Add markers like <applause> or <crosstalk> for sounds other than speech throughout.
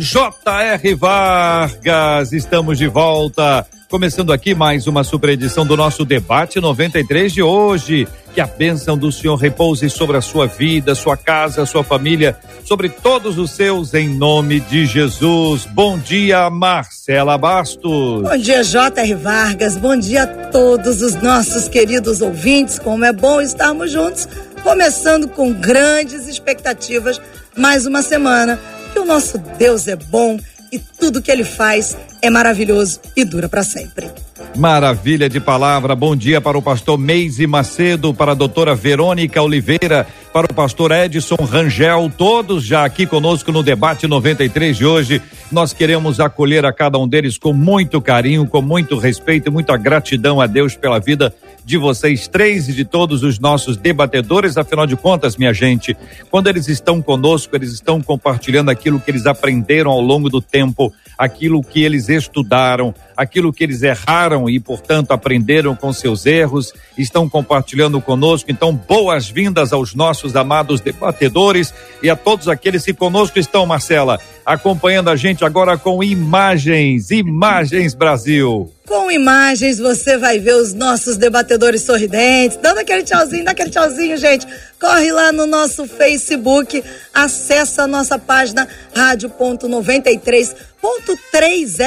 J.R. Vargas, estamos de volta. Começando aqui mais uma super edição do nosso debate 93 de hoje. Que a bênção do Senhor repouse sobre a sua vida, sua casa, sua família, sobre todos os seus, em nome de Jesus. Bom dia, Marcela Bastos. Bom dia, J.R. Vargas. Bom dia a todos os nossos queridos ouvintes. Como é bom estarmos juntos, começando com grandes expectativas. Mais uma semana que o nosso Deus é bom e tudo que ele faz é maravilhoso e dura para sempre. Maravilha de palavra. Bom dia para o pastor Meise Macedo, para a doutora Verônica Oliveira, para o pastor Edson Rangel, todos já aqui conosco no debate 93 de hoje. Nós queremos acolher a cada um deles com muito carinho, com muito respeito e muita gratidão a Deus pela vida de vocês três e de todos os nossos debatedores. Afinal de contas, minha gente, quando eles estão conosco, eles estão compartilhando aquilo que eles aprenderam ao longo do tempo, aquilo que eles estudaram, aquilo que eles erraram e, portanto, aprenderam com seus erros, estão compartilhando conosco. Então, boas-vindas aos nossos amados debatedores e a todos aqueles que conosco estão, Marcela, acompanhando a gente agora com imagens. Imagens Brasil. Com imagens você vai ver os nossos debatedores sorridentes, dando aquele tchauzinho, dá aquele tchauzinho, gente. Corre lá no nosso Facebook, acessa a nossa página rádio.93.3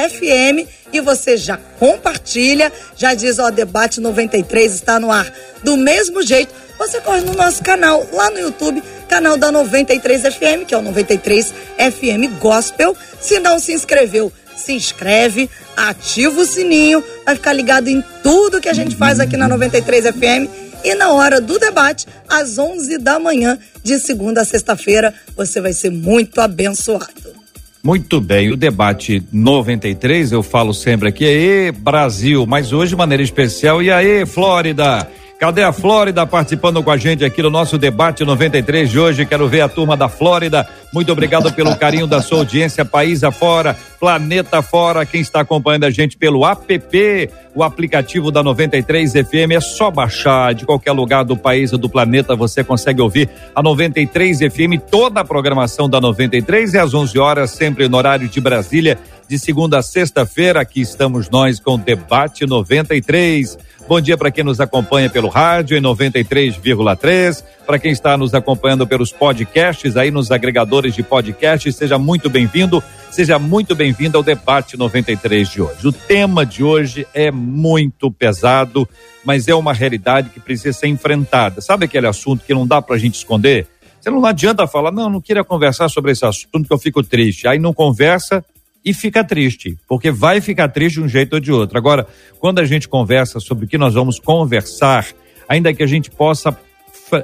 FM e você já compartilha, já diz, ó, debate 93 está no ar. Do mesmo jeito, você corre no nosso canal lá no YouTube, canal da 93 FM, que é o 93 FM Gospel. Se não se inscreveu, se inscreve, ativa o sininho, vai ficar ligado em tudo que a gente faz aqui na 93 FM. E na hora do debate, às 11 da manhã, de segunda a sexta-feira, você vai ser muito abençoado. Muito bem, o debate 93, eu falo sempre aqui, aí Brasil, mas hoje de maneira especial, e aí Flórida? Cadê a Flórida participando com a gente aqui no nosso debate 93 de hoje? Quero ver a turma da Flórida. Muito obrigado pelo carinho da sua audiência, país afora, planeta fora. Quem está acompanhando a gente pelo app, o aplicativo da 93 FM, é só baixar de qualquer lugar do país ou do planeta. Você consegue ouvir a 93 FM, toda a programação da 93 é às 11 horas, sempre no horário de Brasília, de segunda a sexta-feira. Aqui estamos nós com o debate 93. Bom dia para quem nos acompanha pelo rádio em 93,3, para quem está nos acompanhando pelos podcasts aí nos agregadores de podcasts, seja muito bem-vindo, seja muito bem-vindo ao debate 93 de hoje. O tema de hoje é muito pesado, mas é uma realidade que precisa ser enfrentada. Sabe aquele assunto que não dá para a gente esconder? Você não adianta falar, não, não queria conversar sobre esse assunto que eu fico triste. Aí não conversa, e fica triste, porque vai ficar triste de um jeito ou de outro. Agora, quando a gente conversa sobre o que nós vamos conversar, ainda que a gente possa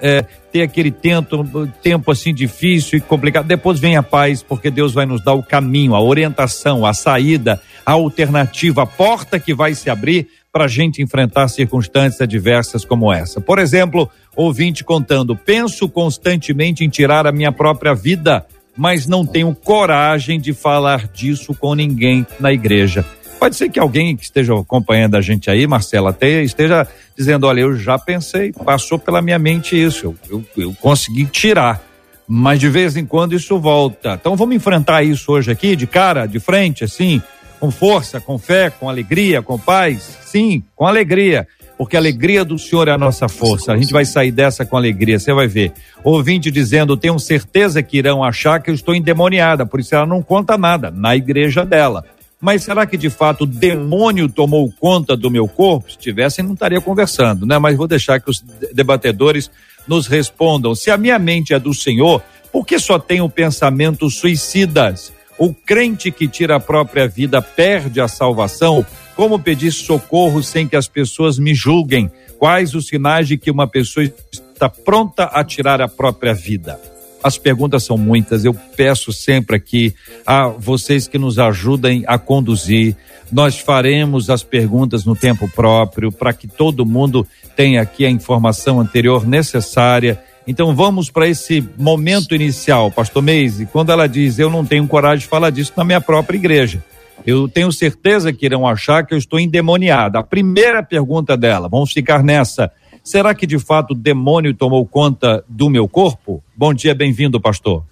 é, ter aquele tempo, tempo assim difícil e complicado, depois vem a paz, porque Deus vai nos dar o caminho, a orientação, a saída, a alternativa, a porta que vai se abrir para a gente enfrentar circunstâncias adversas como essa. Por exemplo, ouvinte contando: penso constantemente em tirar a minha própria vida mas não tenho coragem de falar disso com ninguém na igreja. Pode ser que alguém que esteja acompanhando a gente aí, Marcela, até esteja dizendo: olha, eu já pensei, passou pela minha mente isso, eu, eu, eu consegui tirar, mas de vez em quando isso volta. Então vamos enfrentar isso hoje aqui, de cara, de frente, assim, com força, com fé, com alegria, com paz? Sim, com alegria porque a alegria do Senhor é a nossa força. A gente vai sair dessa com alegria, você vai ver. Ouvinte dizendo: tenho certeza que irão achar que eu estou endemoniada, por isso ela não conta nada na igreja dela. Mas será que de fato o demônio tomou conta do meu corpo? Se tivesse, não estaria conversando, né? Mas vou deixar que os debatedores nos respondam. Se a minha mente é do Senhor, por que só tenho pensamentos suicidas? O crente que tira a própria vida perde a salvação? Como pedir socorro sem que as pessoas me julguem? Quais os sinais de que uma pessoa está pronta a tirar a própria vida? as perguntas são muitas. Eu peço sempre aqui a vocês que nos ajudem a conduzir. Nós faremos as perguntas no tempo próprio para que todo mundo tenha aqui a informação anterior necessária. Então vamos para esse momento inicial, pastor Meise, quando ela diz: "Eu não tenho coragem de falar disso na minha própria igreja". Eu tenho certeza que irão achar que eu estou endemoniada. A primeira pergunta dela, vamos ficar nessa. Será que de fato o demônio tomou conta do meu corpo? Bom dia, bem-vindo, pastor.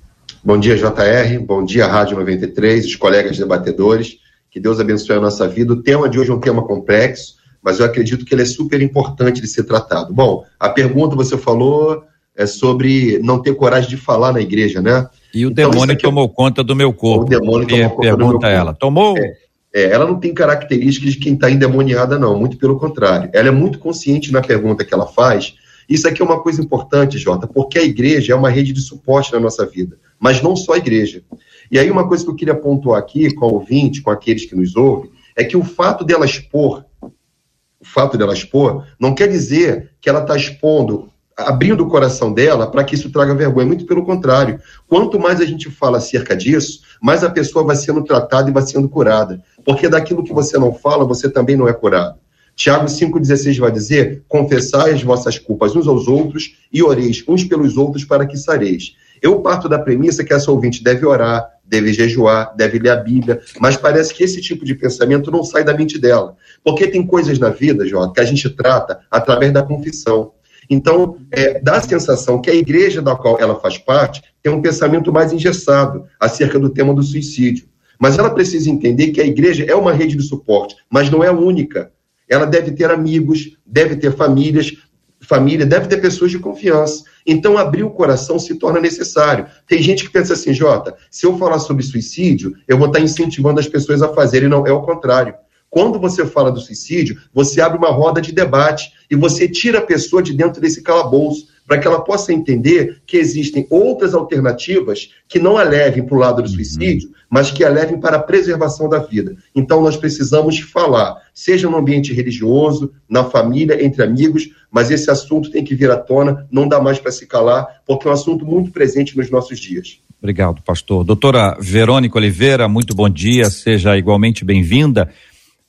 Bom dia, JR. Bom dia, Rádio 93, os colegas debatedores. Que Deus abençoe a nossa vida. O tema de hoje é um tema complexo, mas eu acredito que ele é super importante de ser tratado. Bom, a pergunta você falou é sobre não ter coragem de falar na igreja, né? E o então, demônio tomou conta do meu corpo. O demônio tomou conta Pergunta do meu ela. Corpo. Tomou? É, é, ela não tem características de quem está endemoniada, não. Muito pelo contrário. Ela é muito consciente na pergunta que ela faz. Isso aqui é uma coisa importante, Jota, porque a igreja é uma rede de suporte na nossa vida. Mas não só a igreja. E aí, uma coisa que eu queria pontuar aqui com o ouvinte, com aqueles que nos ouvem, é que o fato dela expor, o fato dela expor, não quer dizer que ela está expondo abrindo o coração dela para que isso traga vergonha. Muito pelo contrário. Quanto mais a gente fala acerca disso, mais a pessoa vai sendo tratada e vai sendo curada. Porque daquilo que você não fala, você também não é curado. Tiago 5,16 vai dizer: confessai as vossas culpas uns aos outros e oreis uns pelos outros para que sareis. Eu parto da premissa que essa ouvinte deve orar, deve jejuar, deve ler a Bíblia, mas parece que esse tipo de pensamento não sai da mente dela. Porque tem coisas na vida, Jota, que a gente trata através da confissão. Então, é, dá a sensação que a igreja da qual ela faz parte tem um pensamento mais engessado acerca do tema do suicídio. Mas ela precisa entender que a igreja é uma rede de suporte, mas não é a única. Ela deve ter amigos, deve ter famílias, família, deve ter pessoas de confiança. Então, abrir o coração se torna necessário. Tem gente que pensa assim, Jota, se eu falar sobre suicídio, eu vou estar incentivando as pessoas a fazerem. Não, é o contrário. Quando você fala do suicídio, você abre uma roda de debate e você tira a pessoa de dentro desse calabouço para que ela possa entender que existem outras alternativas que não a levem para o lado do uhum. suicídio, mas que a levem para a preservação da vida. Então nós precisamos falar, seja no ambiente religioso, na família, entre amigos, mas esse assunto tem que vir à tona, não dá mais para se calar, porque é um assunto muito presente nos nossos dias. Obrigado, pastor. Doutora Verônica Oliveira, muito bom dia, seja igualmente bem-vinda.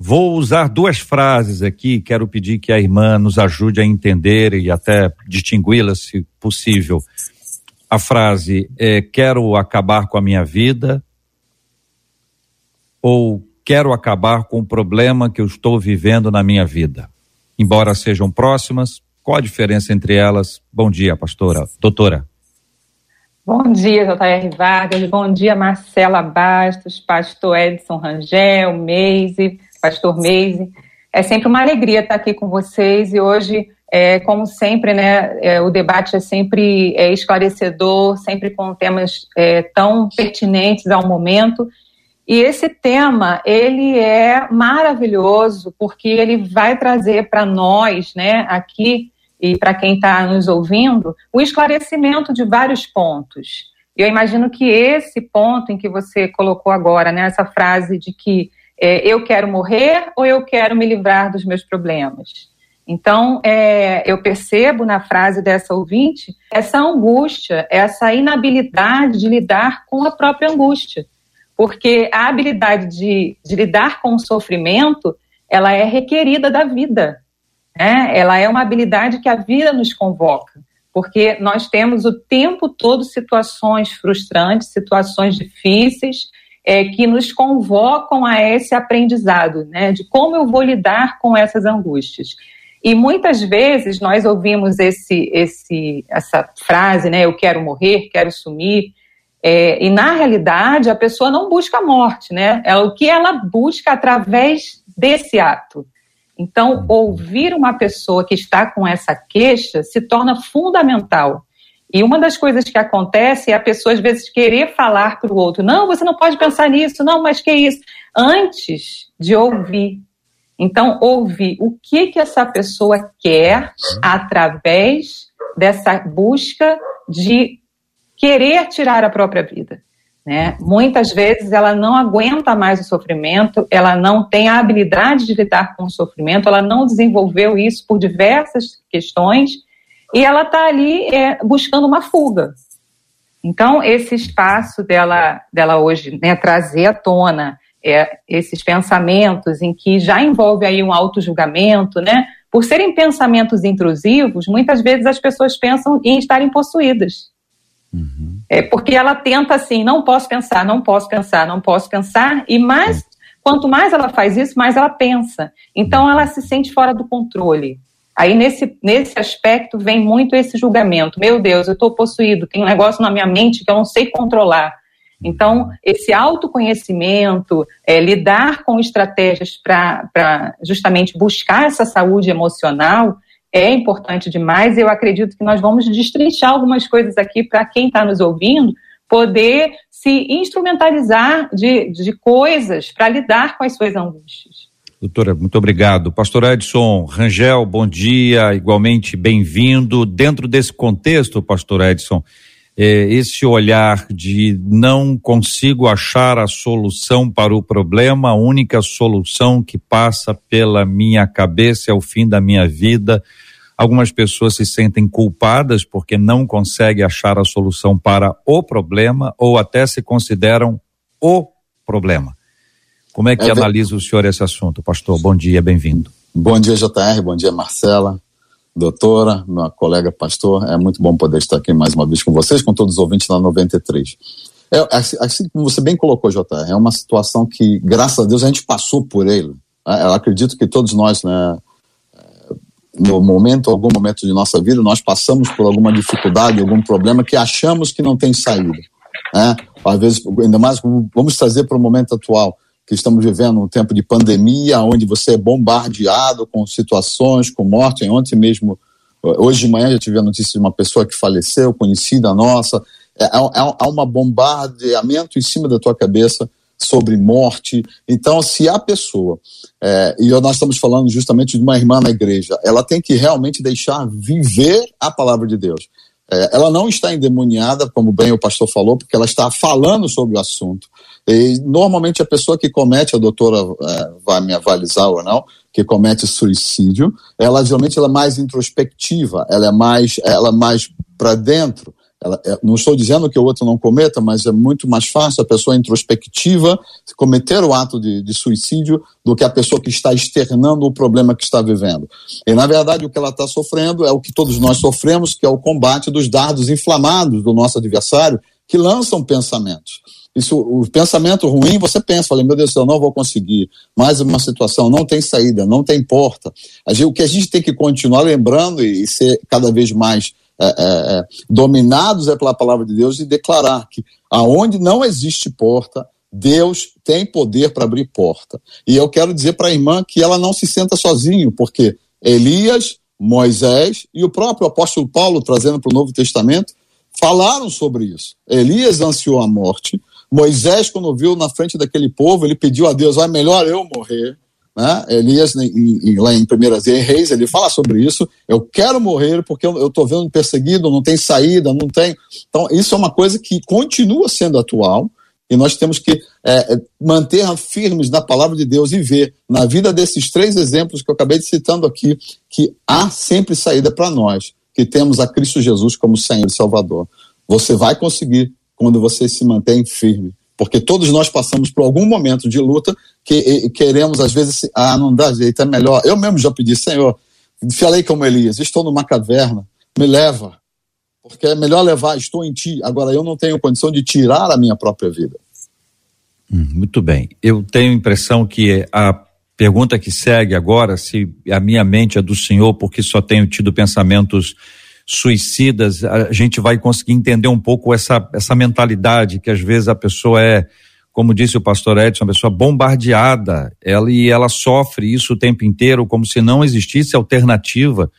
Vou usar duas frases aqui, quero pedir que a irmã nos ajude a entender e até distingui-las, se possível. A frase é: quero acabar com a minha vida, ou quero acabar com o problema que eu estou vivendo na minha vida. Embora sejam próximas, qual a diferença entre elas? Bom dia, pastora. Doutora. Bom dia, J.R. Vargas. Bom dia, Marcela Bastos, pastor Edson Rangel, Meise pastor Meise. É sempre uma alegria estar aqui com vocês e hoje, é, como sempre, né, é, o debate é sempre é, esclarecedor, sempre com temas é, tão pertinentes ao momento. E esse tema, ele é maravilhoso porque ele vai trazer para nós, né, aqui e para quem está nos ouvindo, o esclarecimento de vários pontos. Eu imagino que esse ponto em que você colocou agora, né, essa frase de que é, eu quero morrer ou eu quero me livrar dos meus problemas? Então, é, eu percebo na frase dessa ouvinte essa angústia, essa inabilidade de lidar com a própria angústia. Porque a habilidade de, de lidar com o sofrimento, ela é requerida da vida. Né? Ela é uma habilidade que a vida nos convoca. Porque nós temos o tempo todo situações frustrantes, situações difíceis, é, que nos convocam a esse aprendizado, né, de como eu vou lidar com essas angústias. E muitas vezes nós ouvimos esse, esse, essa frase, né, eu quero morrer, quero sumir, é, e na realidade a pessoa não busca a morte, né? É o que ela busca através desse ato. Então, ouvir uma pessoa que está com essa queixa se torna fundamental. E uma das coisas que acontece é a pessoa às vezes querer falar para o outro: não, você não pode pensar nisso, não, mas que isso? Antes de ouvir. Então, ouvir o que, que essa pessoa quer através dessa busca de querer tirar a própria vida. Né? Muitas vezes ela não aguenta mais o sofrimento, ela não tem a habilidade de lidar com o sofrimento, ela não desenvolveu isso por diversas questões e ela está ali é, buscando uma fuga. Então, esse espaço dela, dela hoje, né, trazer à tona é, esses pensamentos em que já envolve aí um auto-julgamento, né? Por serem pensamentos intrusivos, muitas vezes as pessoas pensam em estarem possuídas. Uhum. É porque ela tenta assim, não posso pensar, não posso pensar, não posso pensar, e mais, quanto mais ela faz isso, mais ela pensa. Então ela se sente fora do controle. Aí nesse, nesse aspecto vem muito esse julgamento. Meu Deus, eu estou possuído, tem um negócio na minha mente que eu não sei controlar. Então, esse autoconhecimento, é, lidar com estratégias para justamente buscar essa saúde emocional é importante demais. Eu acredito que nós vamos destrinchar algumas coisas aqui para quem está nos ouvindo poder se instrumentalizar de, de coisas para lidar com as suas angústias. Doutora, muito obrigado. Pastor Edson Rangel, bom dia, igualmente bem-vindo. Dentro desse contexto, Pastor Edson, é, esse olhar de não consigo achar a solução para o problema, a única solução que passa pela minha cabeça é o fim da minha vida. Algumas pessoas se sentem culpadas porque não conseguem achar a solução para o problema ou até se consideram o problema. Como é que é, analisa o senhor esse assunto, pastor? Bom dia, bem-vindo. Bom dia, JR, bom dia, Marcela doutora, minha colega pastor. É muito bom poder estar aqui mais uma vez com vocês, com todos os ouvintes na 93. É, assim, assim como você bem colocou, Jota, é uma situação que, graças a Deus, a gente passou por ele. É, eu acredito que todos nós, né, no momento, algum momento de nossa vida, nós passamos por alguma dificuldade, algum problema que achamos que não tem saída. Né? Às vezes, ainda mais, vamos trazer para o momento atual que estamos vivendo um tempo de pandemia, onde você é bombardeado com situações, com morte. Ontem mesmo, hoje de manhã, já tive a notícia de uma pessoa que faleceu, conhecida nossa. É, é, há um bombardeamento em cima da tua cabeça sobre morte. Então, se a pessoa, é, e nós estamos falando justamente de uma irmã na igreja, ela tem que realmente deixar viver a palavra de Deus. É, ela não está endemoniada, como bem o pastor falou, porque ela está falando sobre o assunto. E, normalmente a pessoa que comete, a doutora é, vai me avalizar ou não, que comete suicídio, ela geralmente ela é mais introspectiva, ela é mais, ela é mais para dentro. Ela, é, não estou dizendo que o outro não cometa, mas é muito mais fácil a pessoa introspectiva cometer o ato de, de, suicídio do que a pessoa que está externando o problema que está vivendo. E, na verdade, o que ela está sofrendo é o que todos nós sofremos, que é o combate dos dardos inflamados do nosso adversário, que lançam pensamentos. Isso, o pensamento ruim, você pensa, fala, meu Deus céu, não vou conseguir. Mais uma situação, não tem saída, não tem porta. Gente, o que a gente tem que continuar lembrando e, ser cada vez mais é, é, é, dominados é pela palavra de Deus e declarar que aonde não existe porta, Deus tem poder para abrir porta. E eu quero dizer para a irmã que ela não se senta sozinho, porque Elias, Moisés e o próprio apóstolo Paulo, trazendo para o Novo Testamento, falaram sobre isso. Elias ansiou a morte, Moisés, quando viu na frente daquele povo, ele pediu a Deus: vai melhor eu morrer. Né? Elias, em, em, lá em 1 Reis, ele fala sobre isso. Eu quero morrer porque eu estou vendo perseguido, não tem saída, não tem. Então, isso é uma coisa que continua sendo atual e nós temos que é, é manter firmes na palavra de Deus e ver na vida desses três exemplos que eu acabei de citando aqui que há sempre saída para nós que temos a Cristo Jesus como Senhor e Salvador. Você vai conseguir quando você se mantém firme. Porque todos nós passamos por algum momento de luta que queremos, às vezes, ah, não dá jeito, é melhor. Eu mesmo já pedi, Senhor, falei como Elias, estou numa caverna, me leva. Porque é melhor levar, estou em ti. Agora, eu não tenho condição de tirar a minha própria vida. Hum, muito bem. Eu tenho a impressão que a pergunta que segue agora, se a minha mente é do Senhor, porque só tenho tido pensamentos suicidas, a gente vai conseguir entender um pouco essa, essa mentalidade que às vezes a pessoa é, como disse o pastor Edson, uma pessoa bombardeada, ela, e ela sofre isso o tempo inteiro como se não existisse alternativa.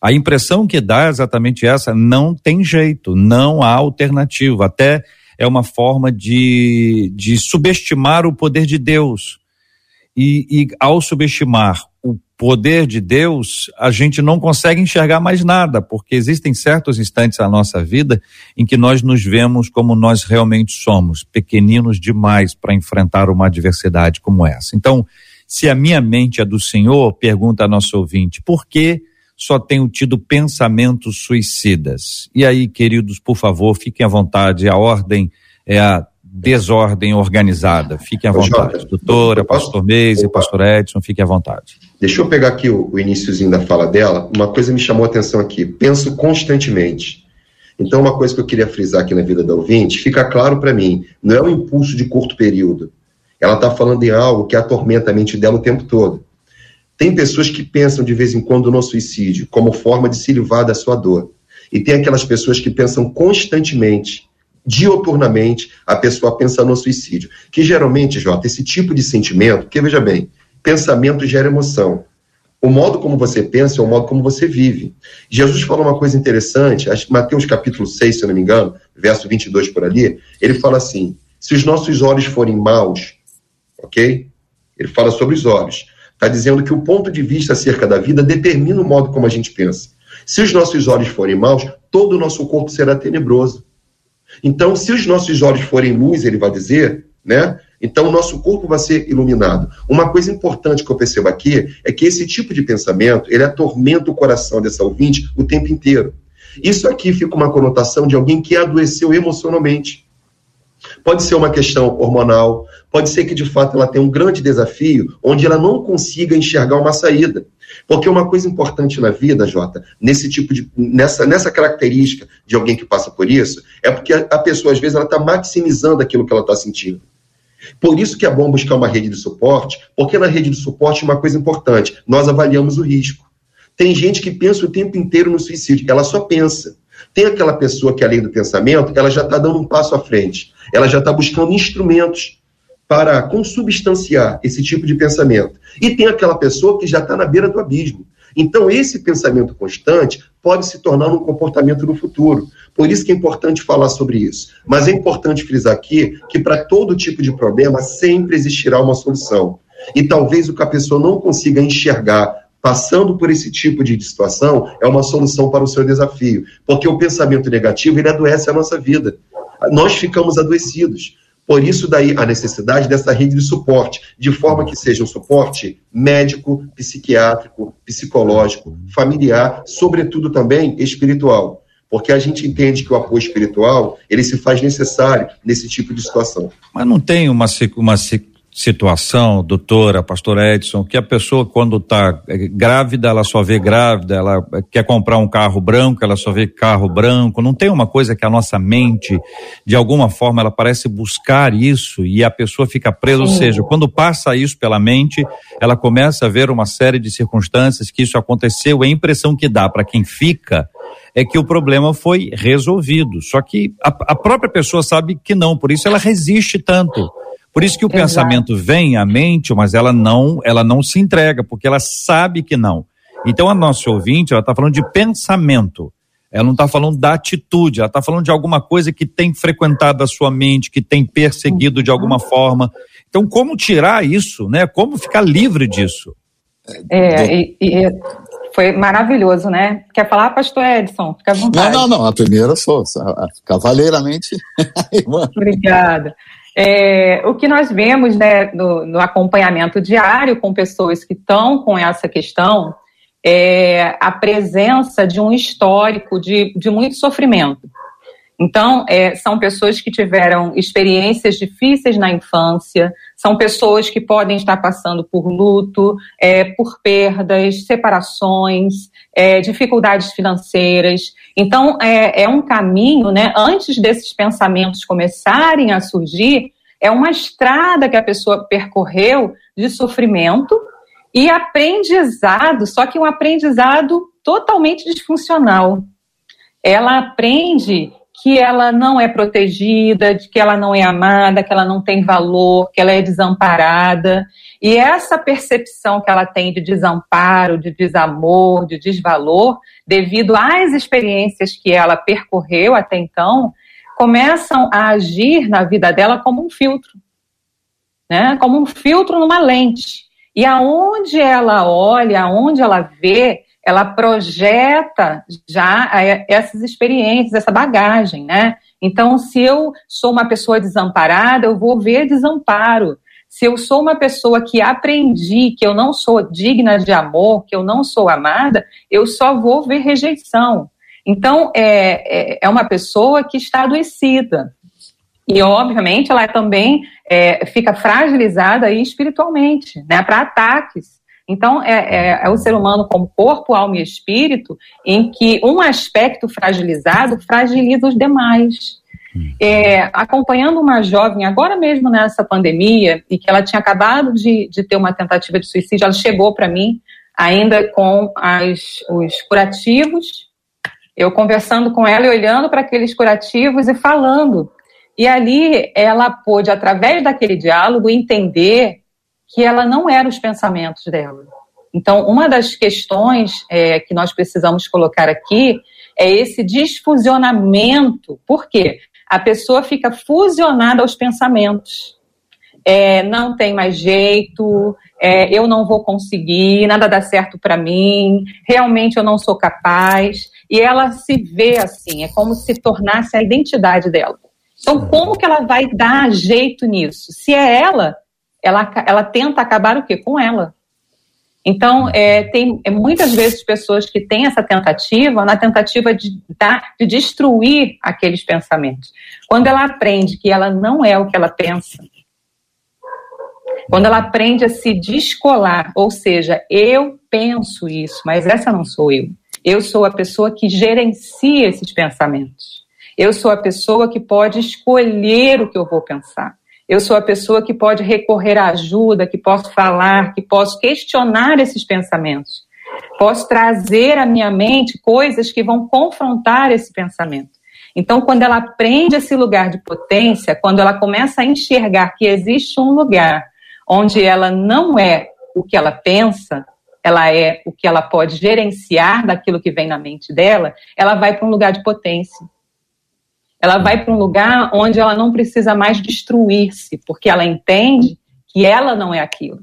A impressão que dá é exatamente essa, não tem jeito, não há alternativa, até é uma forma de, de subestimar o poder de Deus. E, e ao subestimar o poder de Deus, a gente não consegue enxergar mais nada, porque existem certos instantes na nossa vida em que nós nos vemos como nós realmente somos, pequeninos demais para enfrentar uma adversidade como essa. Então, se a minha mente é do Senhor, pergunta a nosso ouvinte, por que só tenho tido pensamentos suicidas. E aí, queridos, por favor, fiquem à vontade, a ordem é a desordem organizada. Fiquem à vontade. Jota, Doutora, pastor Meise, pastor Edson, fiquem à vontade. Deixa eu pegar aqui o, o iníciozinho da fala dela. Uma coisa me chamou a atenção aqui. Penso constantemente. Então, uma coisa que eu queria frisar aqui na vida da ouvinte, fica claro para mim, não é um impulso de curto período. Ela está falando em algo que atormenta a mente dela o tempo todo. Tem pessoas que pensam de vez em quando no suicídio como forma de se livrar da sua dor. E tem aquelas pessoas que pensam constantemente dioturnamente, a pessoa pensa no suicídio. Que geralmente, Jota, esse tipo de sentimento, porque veja bem, pensamento gera emoção. O modo como você pensa é o modo como você vive. Jesus falou uma coisa interessante, Mateus capítulo 6, se eu não me engano, verso 22 por ali, ele fala assim: se os nossos olhos forem maus, ok? Ele fala sobre os olhos. Está dizendo que o ponto de vista acerca da vida determina o modo como a gente pensa. Se os nossos olhos forem maus, todo o nosso corpo será tenebroso. Então, se os nossos olhos forem luz, ele vai dizer, né? Então, o nosso corpo vai ser iluminado. Uma coisa importante que eu percebo aqui é que esse tipo de pensamento, ele atormenta o coração dessa ouvinte o tempo inteiro. Isso aqui fica uma conotação de alguém que adoeceu emocionalmente. Pode ser uma questão hormonal, pode ser que de fato ela tenha um grande desafio onde ela não consiga enxergar uma saída. Porque uma coisa importante na vida, Jota, nesse tipo de. nessa, nessa característica de alguém que passa por isso, é porque a, a pessoa, às vezes, ela está maximizando aquilo que ela está sentindo. Por isso que é bom buscar uma rede de suporte, porque na rede de suporte uma coisa importante, nós avaliamos o risco. Tem gente que pensa o tempo inteiro no suicídio, ela só pensa. Tem aquela pessoa que, além do pensamento, ela já está dando um passo à frente. Ela já está buscando instrumentos para consubstanciar esse tipo de pensamento. E tem aquela pessoa que já está na beira do abismo. Então, esse pensamento constante pode se tornar um comportamento no futuro. Por isso que é importante falar sobre isso. Mas é importante frisar aqui que para todo tipo de problema sempre existirá uma solução. E talvez o que a pessoa não consiga enxergar passando por esse tipo de situação é uma solução para o seu desafio. Porque o pensamento negativo, ele adoece a nossa vida. Nós ficamos adoecidos. Por isso daí a necessidade dessa rede de suporte, de forma que seja um suporte médico, psiquiátrico, psicológico, familiar, sobretudo também espiritual. Porque a gente entende que o apoio espiritual, ele se faz necessário nesse tipo de situação. Mas não tem uma, uma situação, doutora, pastor Edson, que a pessoa quando está é, grávida, ela só vê grávida, ela quer comprar um carro branco, ela só vê carro branco, não tem uma coisa que a nossa mente, de alguma forma, ela parece buscar isso e a pessoa fica presa, ou seja, quando passa isso pela mente, ela começa a ver uma série de circunstâncias que isso aconteceu, a impressão que dá para quem fica é que o problema foi resolvido, só que a, a própria pessoa sabe que não, por isso ela resiste tanto. Por isso que o Exato. pensamento vem à mente, mas ela não, ela não se entrega, porque ela sabe que não. Então a nossa ouvinte, ela está falando de pensamento. Ela não está falando da atitude, ela está falando de alguma coisa que tem frequentado a sua mente, que tem perseguido de alguma forma. Então, como tirar isso, né? Como ficar livre disso? É, e, e foi maravilhoso, né? Quer falar, pastor Edson? Fica à vontade. Não, não, não. A primeira sou, cavaleiramente. <laughs> Obrigada. É, o que nós vemos né, no, no, acompanhamento diário com pessoas que estão com essa questão é a presença de um histórico de, de muito sofrimento. Então, é, são pessoas que tiveram experiências difíceis na infância, são pessoas que podem estar passando por luto, é, por perdas, separações, é, dificuldades financeiras. Então, é, é um caminho, né? Antes desses pensamentos começarem a surgir, é uma estrada que a pessoa percorreu de sofrimento e aprendizado, só que um aprendizado totalmente disfuncional. Ela aprende que ela não é protegida, de que ela não é amada, que ela não tem valor, que ela é desamparada. E essa percepção que ela tem de desamparo, de desamor, de desvalor, devido às experiências que ela percorreu até então, começam a agir na vida dela como um filtro, né? Como um filtro numa lente. E aonde ela olha, aonde ela vê, ela projeta já essas experiências, essa bagagem, né? Então, se eu sou uma pessoa desamparada, eu vou ver desamparo. Se eu sou uma pessoa que aprendi que eu não sou digna de amor, que eu não sou amada, eu só vou ver rejeição. Então, é, é, é uma pessoa que está adoecida. E, obviamente, ela também é, fica fragilizada espiritualmente, né, para ataques. Então, é, é, é, o ser humano como corpo, alma e espírito, em que um aspecto fragilizado fragiliza os demais. É, acompanhando uma jovem, agora mesmo nessa pandemia, e que ela tinha acabado de, de ter uma tentativa de suicídio, ela chegou para mim ainda com as, os curativos, eu conversando com ela e olhando para aqueles curativos e falando. E ali ela pôde, através daquele diálogo, entender que ela não era os pensamentos dela. Então, uma das questões é, que nós precisamos colocar aqui é esse desfusionamento. Por quê? A pessoa fica fusionada aos pensamentos. É, não tem mais jeito, é, eu não vou conseguir, nada dá certo para mim, realmente eu não sou capaz. E ela se vê assim, é como se tornasse a identidade dela. Então, como que ela vai dar jeito nisso? Se é ela, ela, ela tenta acabar o quê? Com ela. Então, é, tem é, muitas vezes pessoas que têm essa tentativa, na tentativa de, dar, de destruir aqueles pensamentos. Quando ela aprende que ela não é o que ela pensa, quando ela aprende a se descolar, ou seja, eu penso isso, mas essa não sou eu. Eu sou a pessoa que gerencia esses pensamentos. Eu sou a pessoa que pode escolher o que eu vou pensar. Eu sou a pessoa que pode recorrer à ajuda, que posso falar, que posso questionar esses pensamentos. Posso trazer à minha mente coisas que vão confrontar esse pensamento. Então, quando ela aprende esse lugar de potência, quando ela começa a enxergar que existe um lugar onde ela não é o que ela pensa, ela é o que ela pode gerenciar daquilo que vem na mente dela, ela vai para um lugar de potência. Ela vai para um lugar onde ela não precisa mais destruir-se, porque ela entende que ela não é aquilo.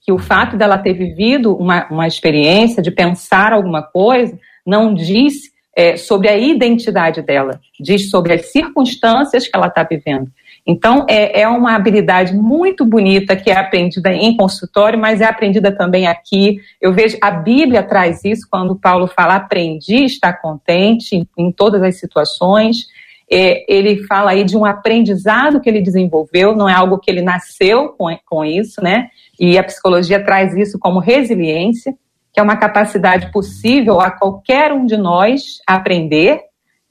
Que o fato dela ter vivido uma, uma experiência de pensar alguma coisa não diz é, sobre a identidade dela, diz sobre as circunstâncias que ela está vivendo. Então, é, é, uma habilidade muito bonita que é aprendida em consultório, mas é aprendida também aqui. Eu vejo, a Bíblia traz isso quando Paulo fala, aprendi estar contente em, em todas as situações. É, ele fala aí de um aprendizado que ele desenvolveu, não é algo que ele nasceu com, com isso, né? E a psicologia traz isso como resiliência, que é uma capacidade possível a qualquer um de nós aprender,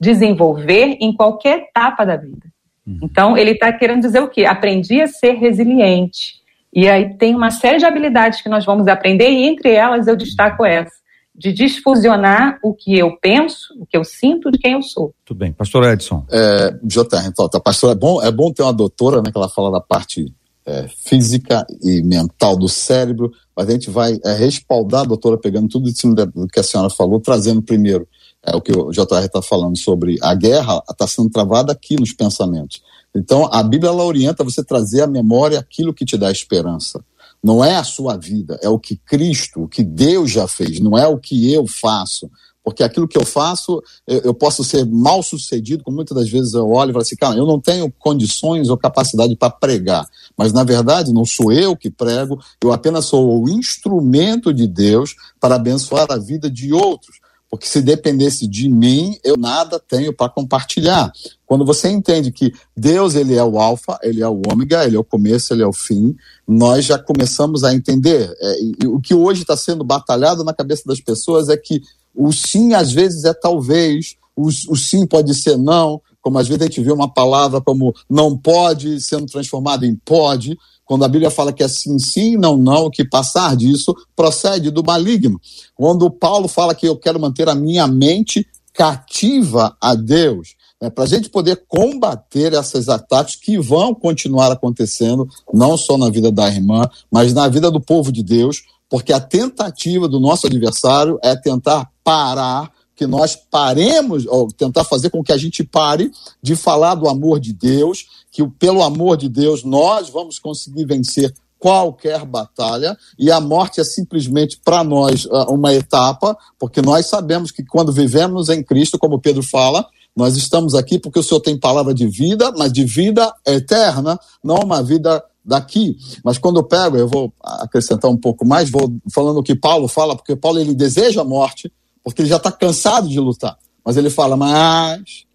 desenvolver em qualquer etapa da vida. Uhum. Então, ele está querendo dizer o quê? Aprendi a ser resiliente. E aí tem uma série de habilidades que nós vamos aprender, e entre elas eu destaco essa de desfusionar o que eu penso, o que eu sinto de quem eu sou. Tudo bem. Pastor Edson. É, JR, então, tá, pastor, é bom, é bom ter uma doutora, né, que ela fala da parte é, física e mental do cérebro, mas a gente vai é, respaldar a doutora pegando tudo em cima do que a senhora falou, trazendo primeiro é, o que o JR está falando sobre a guerra, está sendo travada aqui nos pensamentos. Então, a Bíblia ela orienta você trazer à memória aquilo que te dá esperança. Não é a sua vida, é o que Cristo, o que Deus já fez, não é o que eu faço. Porque aquilo que eu faço, eu, eu posso ser mal sucedido, como muitas das vezes eu olho e falo assim, cara, eu não tenho condições ou capacidade para pregar. Mas, na verdade, não sou eu que prego, eu apenas sou o instrumento de Deus para abençoar a vida de outros porque se dependesse de mim, eu nada tenho para compartilhar. Quando você entende que Deus ele é o alfa, ele é o ômega, ele é o começo, ele é o fim, nós já começamos a entender. É, o que hoje está sendo batalhado na cabeça das pessoas é que o sim às vezes é talvez, o, o sim pode ser não, como às vezes a gente vê uma palavra como não pode sendo transformada em pode, quando a Bíblia fala que é sim, sim, não, não, que passar disso procede do maligno. Quando Paulo fala que eu quero manter a minha mente cativa a Deus, né, para a gente poder combater esses ataques que vão continuar acontecendo, não só na vida da irmã, mas na vida do povo de Deus, porque a tentativa do nosso adversário é tentar parar que nós paremos, ou tentar fazer com que a gente pare de falar do amor de Deus, que pelo amor de Deus nós vamos conseguir vencer qualquer batalha e a morte é simplesmente para nós ah, uma etapa, porque nós sabemos que quando vivemos em Cristo, como Pedro fala, nós estamos aqui porque o Senhor tem palavra de vida, mas de vida eterna, não uma vida daqui, mas quando eu pego, eu vou acrescentar um pouco mais, vou falando o que Paulo fala, porque Paulo ele deseja a morte, porque ele já está cansado de lutar. Mas ele fala, mas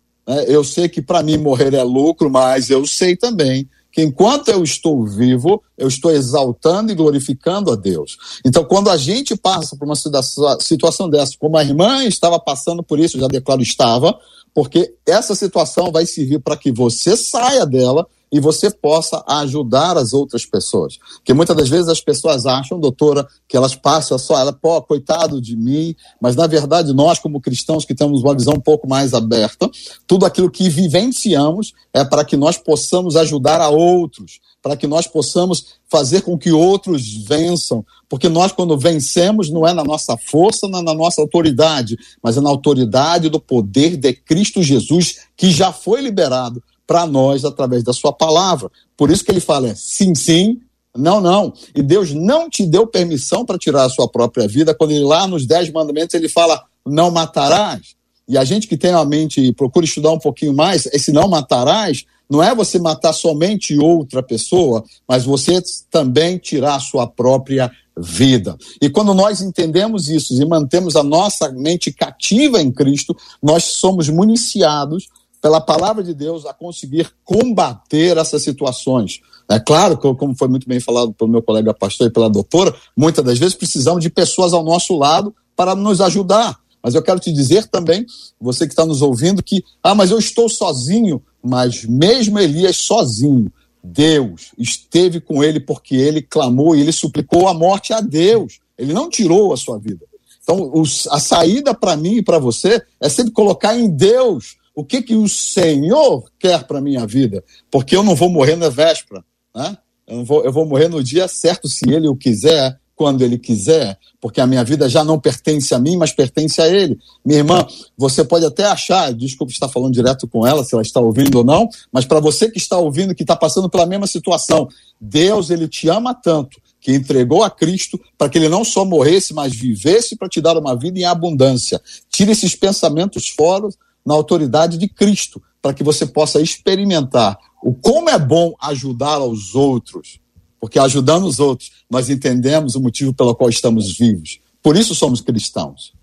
eu sei que para mim morrer é lucro, mas eu sei também que enquanto eu estou vivo, eu estou exaltando e glorificando a Deus. Então, quando a gente passa por uma situação dessa, como a irmã estava passando por isso, já declaro estava, porque essa situação vai servir para que você saia dela e você possa ajudar as outras pessoas. Porque muitas das vezes as pessoas acham, doutora, que elas passam só, ela, pô, coitado de mim, mas na verdade nós, como cristãos que temos uma visão um pouco mais aberta, tudo aquilo que vivenciamos é para que nós possamos ajudar a outros, para que nós possamos fazer com que outros vençam, porque nós, quando vencemos, não é na nossa força, não é na nossa autoridade, mas é na autoridade do poder de Cristo Jesus, que já foi liberado para nós através da sua palavra. Por isso que ele fala sim, sim, não, não. E Deus não te deu permissão para tirar a sua própria vida, quando ele lá nos Dez Mandamentos ele fala, não matarás. E a gente que tem a mente e procura estudar um pouquinho mais, esse não matarás não é você matar somente outra pessoa, mas você também tirar a sua própria vida. E quando nós entendemos isso e mantemos a nossa mente cativa em Cristo, nós somos municiados pela palavra de Deus a conseguir combater essas situações. É claro que, como foi muito bem falado pelo meu colega pastor e pela doutora, muitas das vezes precisamos de pessoas ao nosso lado para nos ajudar. Mas eu quero te dizer também, você que está nos ouvindo, que, ah, mas eu estou sozinho. Mas mesmo Elias sozinho, Deus esteve com ele porque ele clamou e ele suplicou a morte a Deus. Ele não tirou a sua vida. Então, os, a saída para mim e para você é sempre colocar em Deus o que, que o Senhor quer para minha vida, porque eu não vou morrer na véspera, né? Eu, vou, eu vou morrer no dia certo, se Ele o quiser, quando Ele quiser, porque a minha vida já não pertence a mim, mas pertence a Ele. Minha irmã, você pode até achar, desculpe estar falando direto com ela, se ela está ouvindo ou não, mas para você que está ouvindo, que está passando pela mesma situação, Deus, Ele te ama tanto que entregou a Cristo para que ele não só morresse, mas vivesse para te dar uma vida em abundância. Tire esses pensamentos fora, na autoridade de Cristo, para que você possa experimentar o como é bom ajudar aos outros, porque ajudando os outros, nós entendemos o motivo pelo qual estamos vivos. Por isso somos cristãos.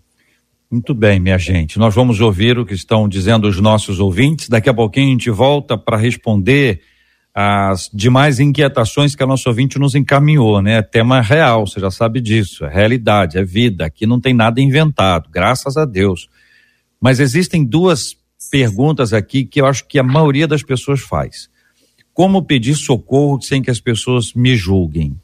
Muito bem, minha gente. Nós vamos ouvir o que estão dizendo os nossos ouvintes. Daqui a pouquinho a gente volta para responder as demais inquietações que a nossa ouvinte nos encaminhou, né? É tema real, você já sabe disso, é realidade, é vida. Aqui não tem nada inventado, graças a Deus. Mas existem duas perguntas aqui que eu acho que a maioria das pessoas faz. Como pedir socorro sem que as pessoas me julguem?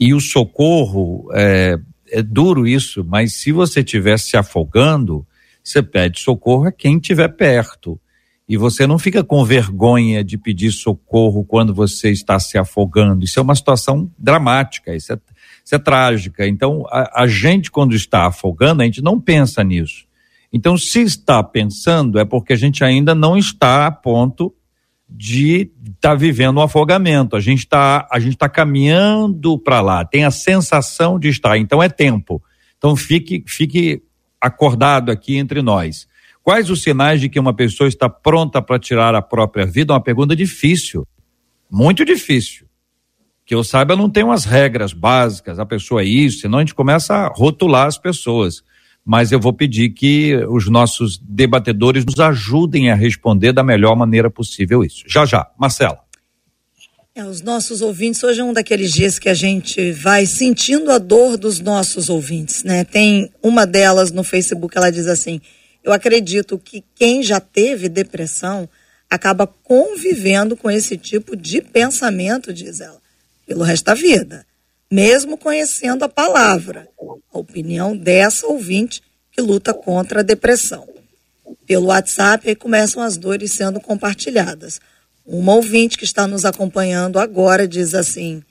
E o socorro, é, é duro isso, mas se você estiver se afogando, você pede socorro a quem estiver perto. E você não fica com vergonha de pedir socorro quando você está se afogando. Isso é uma situação dramática, isso é, isso é trágica. Então, a, a gente, quando está afogando, a gente não pensa nisso. Então, se está pensando, é porque a gente ainda não está a ponto de estar tá vivendo um afogamento. A gente está tá caminhando para lá, tem a sensação de estar. Então é tempo. Então fique fique acordado aqui entre nós. Quais os sinais de que uma pessoa está pronta para tirar a própria vida? Uma pergunta difícil, muito difícil. Que eu saiba, não tem umas regras básicas. A pessoa é isso, senão a gente começa a rotular as pessoas mas eu vou pedir que os nossos debatedores nos ajudem a responder da melhor maneira possível isso. Já já, Marcela. É, os nossos ouvintes, hoje é um daqueles dias que a gente vai sentindo a dor dos nossos ouvintes, né? Tem uma delas no Facebook, ela diz assim: Eu acredito que quem já teve depressão acaba convivendo com esse tipo de pensamento, diz ela, pelo resto da vida mesmo conhecendo a palavra. A opinião dessa ouvinte que luta contra a depressão. Pelo WhatsApp, aí começam as dores sendo compartilhadas. Uma ouvinte que está nos acompanhando agora diz assim: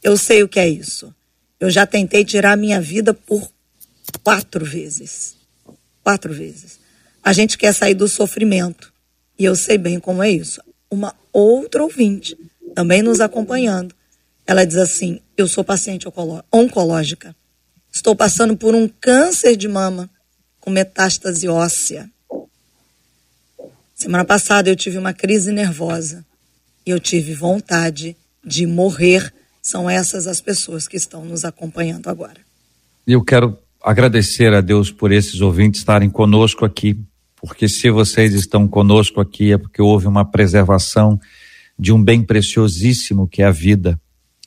Eu sei o que é isso. Eu já tentei tirar minha vida por quatro vezes. Quatro vezes. A gente quer sair do sofrimento. E eu sei bem como é isso. Uma outra ouvinte, também nos acompanhando, ela diz assim: Eu sou paciente oncológica. Estou passando por um câncer de mama com metástase óssea. Semana passada eu tive uma crise nervosa e eu tive vontade de morrer. São essas as pessoas que estão nos acompanhando agora. Eu quero agradecer a Deus por esses ouvintes estarem conosco aqui, porque se vocês estão conosco aqui é porque houve uma preservação de um bem preciosíssimo que é a vida.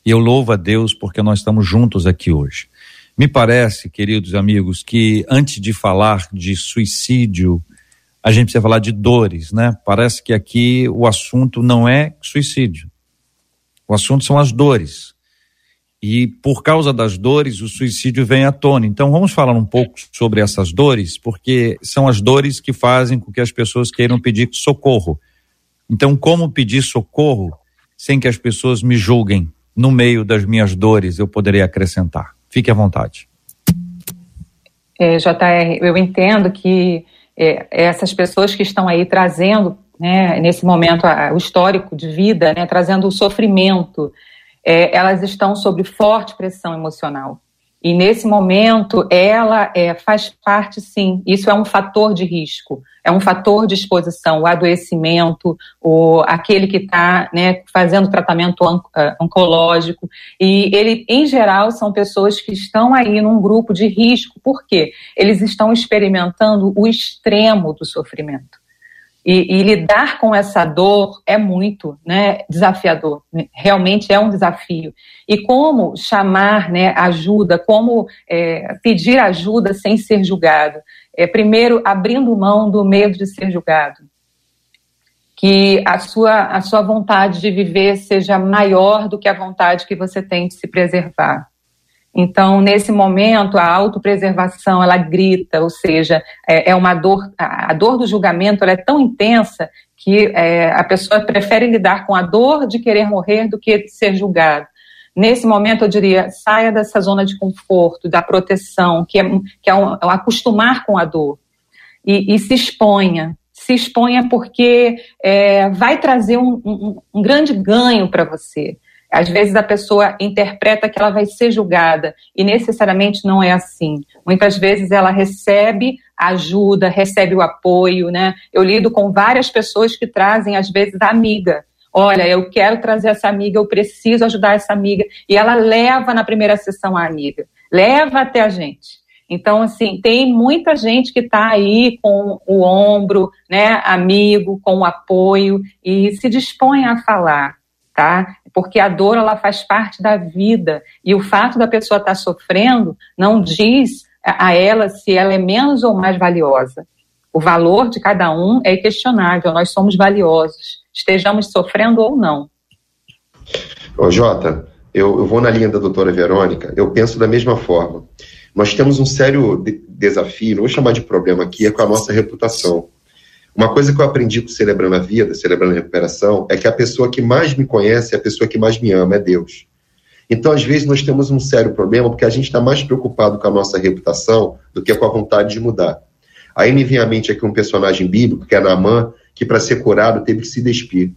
E eu louvo a Deus porque nós estamos juntos aqui hoje. Me parece, queridos amigos, que antes de falar de suicídio, a gente precisa falar de dores, né? Parece que aqui o assunto não é suicídio. O assunto são as dores e por causa das dores o suicídio vem à tona. Então vamos falar um pouco sobre essas dores, porque são as dores que fazem com que as pessoas queiram pedir socorro. Então, como pedir socorro sem que as pessoas me julguem no meio das minhas dores, eu poderia acrescentar. Fique à vontade. É, JR, eu entendo que é, essas pessoas que estão aí trazendo, né, nesse momento, a, o histórico de vida, né, trazendo o sofrimento, é, elas estão sob forte pressão emocional. E nesse momento, ela é, faz parte, sim, isso é um fator de risco, é um fator de exposição, o adoecimento, o, aquele que está né, fazendo tratamento on, uh, oncológico. E ele, em geral, são pessoas que estão aí num grupo de risco, por quê? Eles estão experimentando o extremo do sofrimento. E, e, lidar com essa dor é muito né, desafiador, realmente é um desafio. E como chamar né, ajuda, como é, pedir ajuda sem ser julgado? É, primeiro, abrindo mão do medo de ser julgado. Que a sua, a sua vontade de viver seja maior do que a vontade que você tem de se preservar. Então, nesse momento, a autopreservação, ela grita, ou seja, é, é uma dor, a dor do julgamento, ela é tão intensa que é, a pessoa prefere lidar com a dor de querer morrer do que ser julgado. Nesse momento, eu diria, saia dessa zona de conforto, da proteção, que é, que é, um, é um acostumar com a dor, e, e se exponha. Se exponha porque é, vai trazer um, um, um grande ganho para você. Às vezes a pessoa interpreta que ela vai ser julgada e necessariamente não é assim. Muitas vezes ela recebe ajuda, recebe o apoio, né? Eu lido com várias pessoas que trazem às vezes a amiga. Olha, eu quero trazer essa amiga, eu preciso ajudar essa amiga e ela leva na primeira sessão a amiga, leva até a gente. Então, assim, tem muita gente que está aí com o ombro, né, amigo, com o apoio e se dispõe a falar tá? Porque a dor ela faz parte da vida e o fato da pessoa estar tá sofrendo não diz a ela se ela é menos ou mais valiosa. O valor de cada um é questionável, nós somos valiosos, estejamos sofrendo ou não. Ô Jota, eu, eu vou na linha da doutora Verônica, eu penso da mesma forma. Nós temos um sério de desafio, não vou chamar de problema aqui, é com a nossa reputação. Uma coisa que eu aprendi com Celebrando a Vida, Celebrando a Recuperação, é que a pessoa que mais me conhece é a pessoa que mais me ama, é Deus. Então, às vezes, nós temos um sério problema porque a gente está mais preocupado com a nossa reputação do que com a vontade de mudar. Aí me vem à mente aqui um personagem bíblico, que é Naamã, que para ser curado teve que se despir.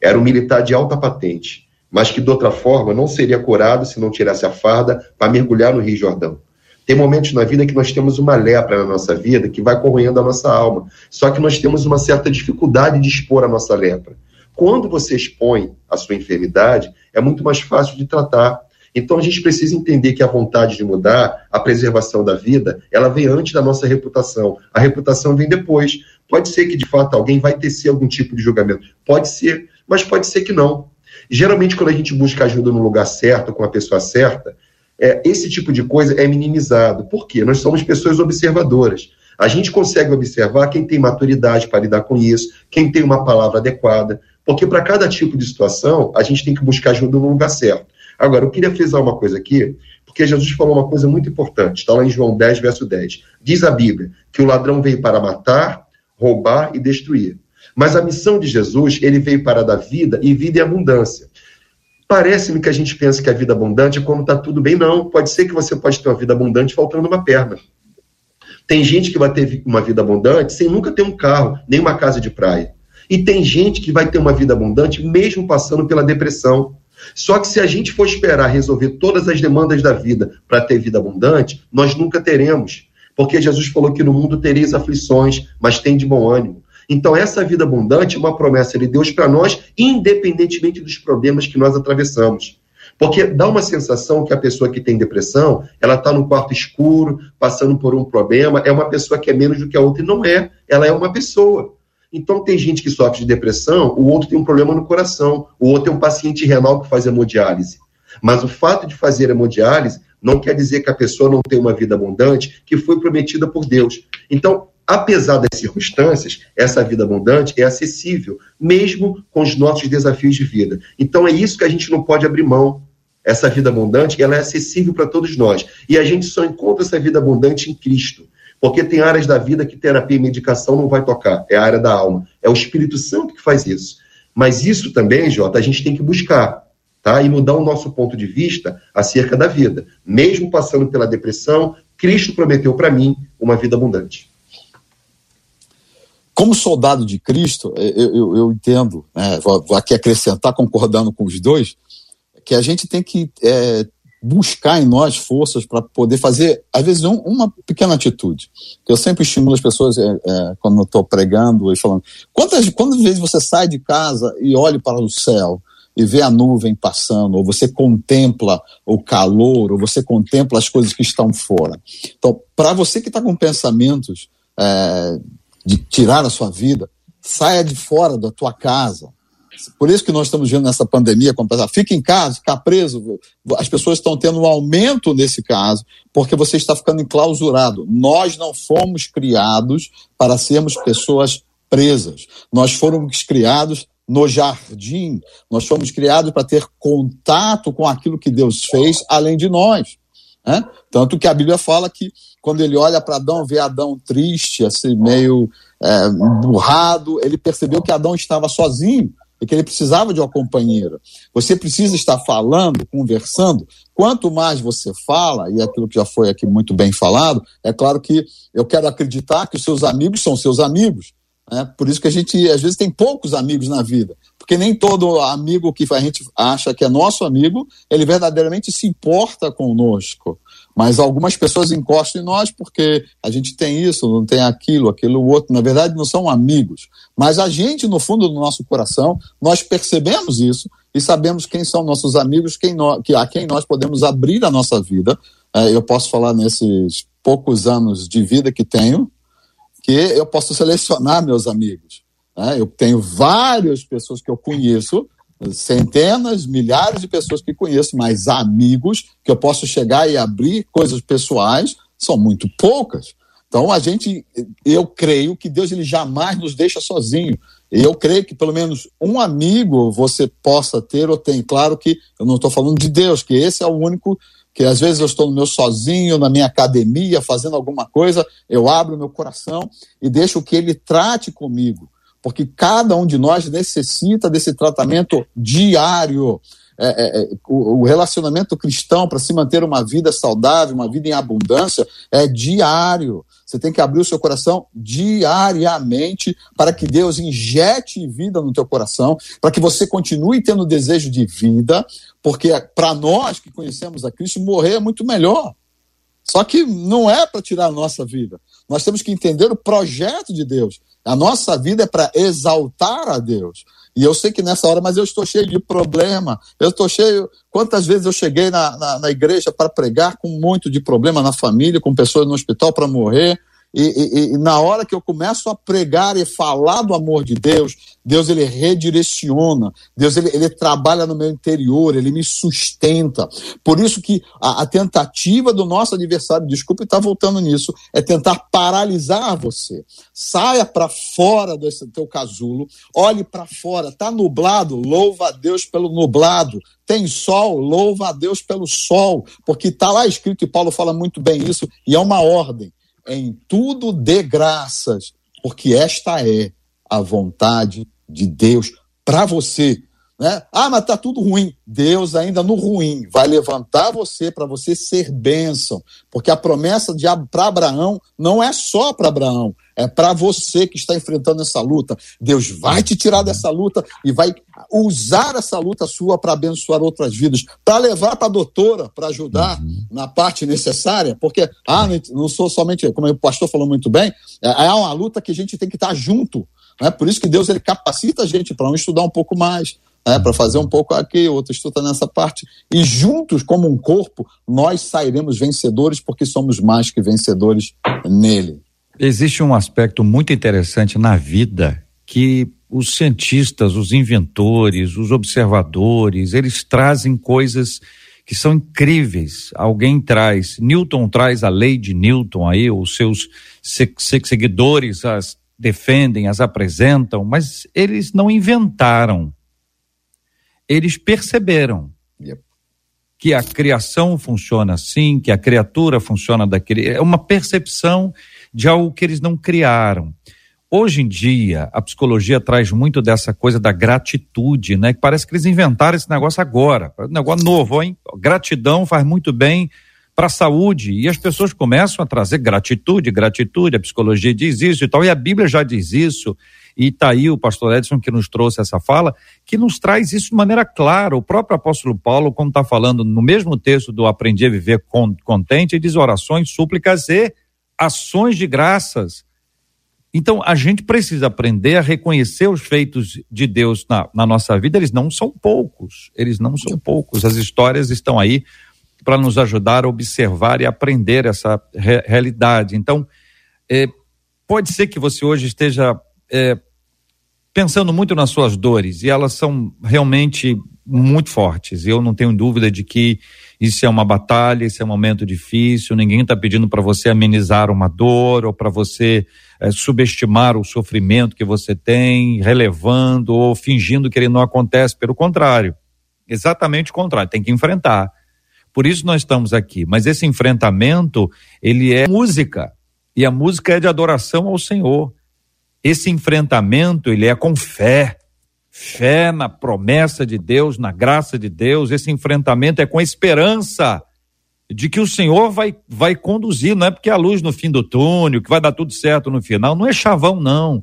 Era um militar de alta patente, mas que de outra forma não seria curado se não tirasse a farda para mergulhar no Rio Jordão. Tem momentos na vida que nós temos uma lepra na nossa vida que vai corroendo a nossa alma. Só que nós temos uma certa dificuldade de expor a nossa lepra. Quando você expõe a sua enfermidade, é muito mais fácil de tratar. Então a gente precisa entender que a vontade de mudar, a preservação da vida, ela vem antes da nossa reputação. A reputação vem depois. Pode ser que de fato alguém vai tecer algum tipo de julgamento. Pode ser, mas pode ser que não. Geralmente, quando a gente busca ajuda no lugar certo, com a pessoa certa, é, esse tipo de coisa é minimizado. Por quê? Nós somos pessoas observadoras. A gente consegue observar quem tem maturidade para lidar com isso, quem tem uma palavra adequada, porque para cada tipo de situação, a gente tem que buscar ajuda no lugar certo. Agora, eu queria frisar uma coisa aqui, porque Jesus falou uma coisa muito importante, está lá em João 10, verso 10. Diz a Bíblia que o ladrão veio para matar, roubar e destruir. Mas a missão de Jesus, ele veio para dar vida e vida em abundância. Parece-me que a gente pensa que a vida abundante é quando está tudo bem. Não, pode ser que você pode ter uma vida abundante faltando uma perna. Tem gente que vai ter uma vida abundante sem nunca ter um carro, nem uma casa de praia. E tem gente que vai ter uma vida abundante mesmo passando pela depressão. Só que se a gente for esperar resolver todas as demandas da vida para ter vida abundante, nós nunca teremos. Porque Jesus falou que no mundo tereis aflições, mas tem de bom ânimo. Então, essa vida abundante é uma promessa de Deus para nós, independentemente dos problemas que nós atravessamos. Porque dá uma sensação que a pessoa que tem depressão, ela está no quarto escuro, passando por um problema, é uma pessoa que é menos do que a outra, e não é. Ela é uma pessoa. Então, tem gente que sofre de depressão, o outro tem um problema no coração, o outro é um paciente renal que faz hemodiálise. Mas o fato de fazer hemodiálise não quer dizer que a pessoa não tem uma vida abundante que foi prometida por Deus. Então, apesar das circunstâncias, essa vida abundante é acessível, mesmo com os nossos desafios de vida. Então, é isso que a gente não pode abrir mão. Essa vida abundante, ela é acessível para todos nós. E a gente só encontra essa vida abundante em Cristo. Porque tem áreas da vida que terapia e medicação não vai tocar. É a área da alma. É o Espírito Santo que faz isso. Mas isso também, Jota, a gente tem que buscar tá? e mudar o nosso ponto de vista acerca da vida. Mesmo passando pela depressão, Cristo prometeu para mim uma vida abundante. Como soldado de Cristo, eu, eu, eu entendo, né, vou, vou, aqui acrescentar, concordando com os dois, que a gente tem que é, buscar em nós forças para poder fazer, às vezes, um, uma pequena atitude. Eu sempre estimulo as pessoas, é, é, quando eu estou pregando e falando, quantas, quantas vezes você sai de casa e olha para o céu e vê a nuvem passando, ou você contempla o calor, ou você contempla as coisas que estão fora. Então, para você que está com pensamentos é, de tirar a sua vida, saia de fora da tua casa. Por isso que nós estamos vendo nessa pandemia, fica em casa, fica preso. As pessoas estão tendo um aumento nesse caso, porque você está ficando enclausurado. Nós não fomos criados para sermos pessoas presas. Nós fomos criados no jardim. Nós fomos criados para ter contato com aquilo que Deus fez além de nós. Né? Tanto que a Bíblia fala que quando ele olha para Adão, vê Adão triste, assim, meio é, burrado, ele percebeu que Adão estava sozinho e que ele precisava de uma companheira. Você precisa estar falando, conversando. Quanto mais você fala, e é aquilo que já foi aqui muito bem falado, é claro que eu quero acreditar que os seus amigos são seus amigos. Né? Por isso que a gente, às vezes, tem poucos amigos na vida. Porque nem todo amigo que a gente acha que é nosso amigo, ele verdadeiramente se importa conosco. Mas algumas pessoas encostam em nós porque a gente tem isso, não tem aquilo, aquilo outro. Na verdade, não são amigos. Mas a gente, no fundo do nosso coração, nós percebemos isso e sabemos quem são nossos amigos, quem nós, que, a quem nós podemos abrir a nossa vida. É, eu posso falar nesses poucos anos de vida que tenho, que eu posso selecionar meus amigos. Né? Eu tenho várias pessoas que eu conheço, centenas, milhares de pessoas que conheço, mas amigos que eu posso chegar e abrir coisas pessoais são muito poucas. Então a gente, eu creio que Deus ele jamais nos deixa sozinho. Eu creio que pelo menos um amigo você possa ter ou tem. Claro que eu não estou falando de Deus, que esse é o único que às vezes eu estou no meu sozinho, na minha academia, fazendo alguma coisa, eu abro meu coração e deixo que ele trate comigo, porque cada um de nós necessita desse tratamento diário. É, é, é o, relacionamento cristão para se manter uma vida saudável, uma vida em abundância, é diário. Você tem que abrir o seu coração diariamente para que Deus injete vida no teu coração, para que você continue tendo desejo de vida, porque para nós que conhecemos a Cristo, morrer é muito melhor. Só que não é para tirar a nossa vida. Nós temos que entender o projeto de Deus. A nossa vida é para exaltar a Deus. E eu sei que nessa hora, mas eu estou cheio de problema. Eu estou cheio. Quantas vezes eu cheguei na, na, na igreja para pregar com muito de problema na família, com pessoas no hospital para morrer. E, e, e, na hora que eu começo a pregar e falar do amor de Deus, Deus ele redireciona, Deus ele, ele trabalha no meu interior, ele me sustenta. Por isso que a, a tentativa do nosso adversário, desculpe estar voltando nisso, é tentar paralisar você. Saia para fora desse teu casulo, olhe para fora, tá nublado, louva a Deus pelo nublado. Tem sol, louva a Deus pelo sol, porque está lá escrito e Paulo fala muito bem isso, e é uma ordem em tudo dê graças, porque esta é a vontade de Deus para você. Né? Ah, mas está tudo ruim. Deus, ainda no ruim, vai levantar você para você ser bênção. Porque a promessa para Abraão não é só para Abraão, é para você que está enfrentando essa luta. Deus vai te tirar dessa luta e vai usar essa luta sua para abençoar outras vidas, para levar para a doutora, para ajudar uhum. na parte necessária, porque ah, não sou somente, como o pastor falou muito bem, é, é uma luta que a gente tem que estar junto. Né? Por isso que Deus ele capacita a gente para um estudar um pouco mais, né, para fazer um pouco aqui, outro estuda nessa parte. E juntos, como um corpo, nós sairemos vencedores porque somos mais que vencedores nele. Existe um aspecto muito interessante na vida que os cientistas, os inventores, os observadores, eles trazem coisas que são incríveis. Alguém traz, Newton traz a lei de Newton aí, os seus seguidores as defendem, as apresentam, mas eles não inventaram eles perceberam que a criação funciona assim, que a criatura funciona daquele. É uma percepção de algo que eles não criaram. Hoje em dia, a psicologia traz muito dessa coisa da gratitude, né? Que parece que eles inventaram esse negócio agora. Um negócio novo, hein? Gratidão faz muito bem para a saúde. E as pessoas começam a trazer gratitude, gratitude. A psicologia diz isso e tal, e a Bíblia já diz isso. E está aí o pastor Edson que nos trouxe essa fala, que nos traz isso de maneira clara. O próprio apóstolo Paulo, como está falando no mesmo texto do Aprendi a Viver Contente, ele diz orações, súplicas e ações de graças. Então, a gente precisa aprender a reconhecer os feitos de Deus na, na nossa vida. Eles não são poucos, eles não são poucos. As histórias estão aí para nos ajudar a observar e aprender essa re realidade. Então, é, pode ser que você hoje esteja é, pensando muito nas suas dores e elas são realmente muito fortes. Eu não tenho dúvida de que isso é uma batalha, isso é um momento difícil. Ninguém está pedindo para você amenizar uma dor ou para você é, subestimar o sofrimento que você tem, relevando ou fingindo que ele não acontece. Pelo contrário, exatamente o contrário. Tem que enfrentar. Por isso nós estamos aqui. Mas esse enfrentamento ele é música e a música é de adoração ao Senhor. Esse enfrentamento, ele é com fé. Fé na promessa de Deus, na graça de Deus. Esse enfrentamento é com esperança de que o Senhor vai, vai conduzir. Não é porque a luz no fim do túnel, que vai dar tudo certo no final. Não é chavão, não.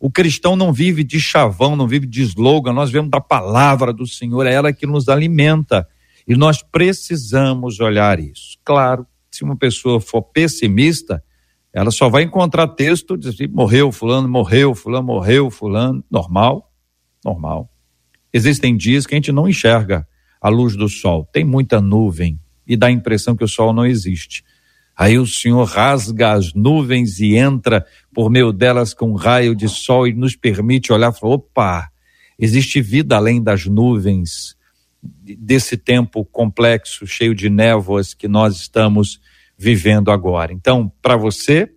O cristão não vive de chavão, não vive de slogan. Nós vemos da palavra do Senhor, é ela que nos alimenta. E nós precisamos olhar isso. Claro, se uma pessoa for pessimista, ela só vai encontrar texto de assim, morreu fulano, morreu fulano, morreu fulano, normal, normal. Existem dias que a gente não enxerga a luz do sol, tem muita nuvem e dá a impressão que o sol não existe. Aí o Senhor rasga as nuvens e entra por meio delas com um raio de sol e nos permite olhar e falar, opa, existe vida além das nuvens desse tempo complexo, cheio de névoas que nós estamos vivendo agora. Então, para você,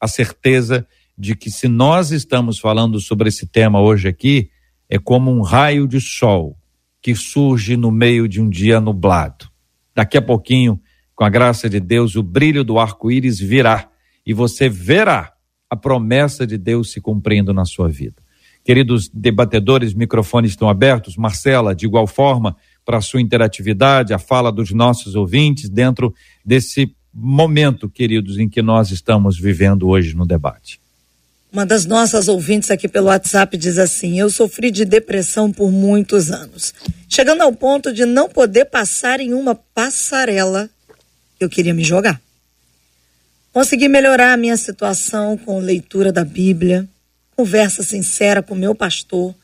a certeza de que se nós estamos falando sobre esse tema hoje aqui, é como um raio de sol que surge no meio de um dia nublado. Daqui a pouquinho, com a graça de Deus, o brilho do arco-íris virá e você verá a promessa de Deus se cumprindo na sua vida. Queridos debatedores, microfones estão abertos. Marcela, de igual forma, para a sua interatividade, a fala dos nossos ouvintes dentro desse momento, queridos, em que nós estamos vivendo hoje no debate. Uma das nossas ouvintes aqui pelo WhatsApp diz assim: Eu sofri de depressão por muitos anos, chegando ao ponto de não poder passar em uma passarela. Eu queria me jogar. Consegui melhorar a minha situação com leitura da Bíblia, conversa sincera com meu pastor,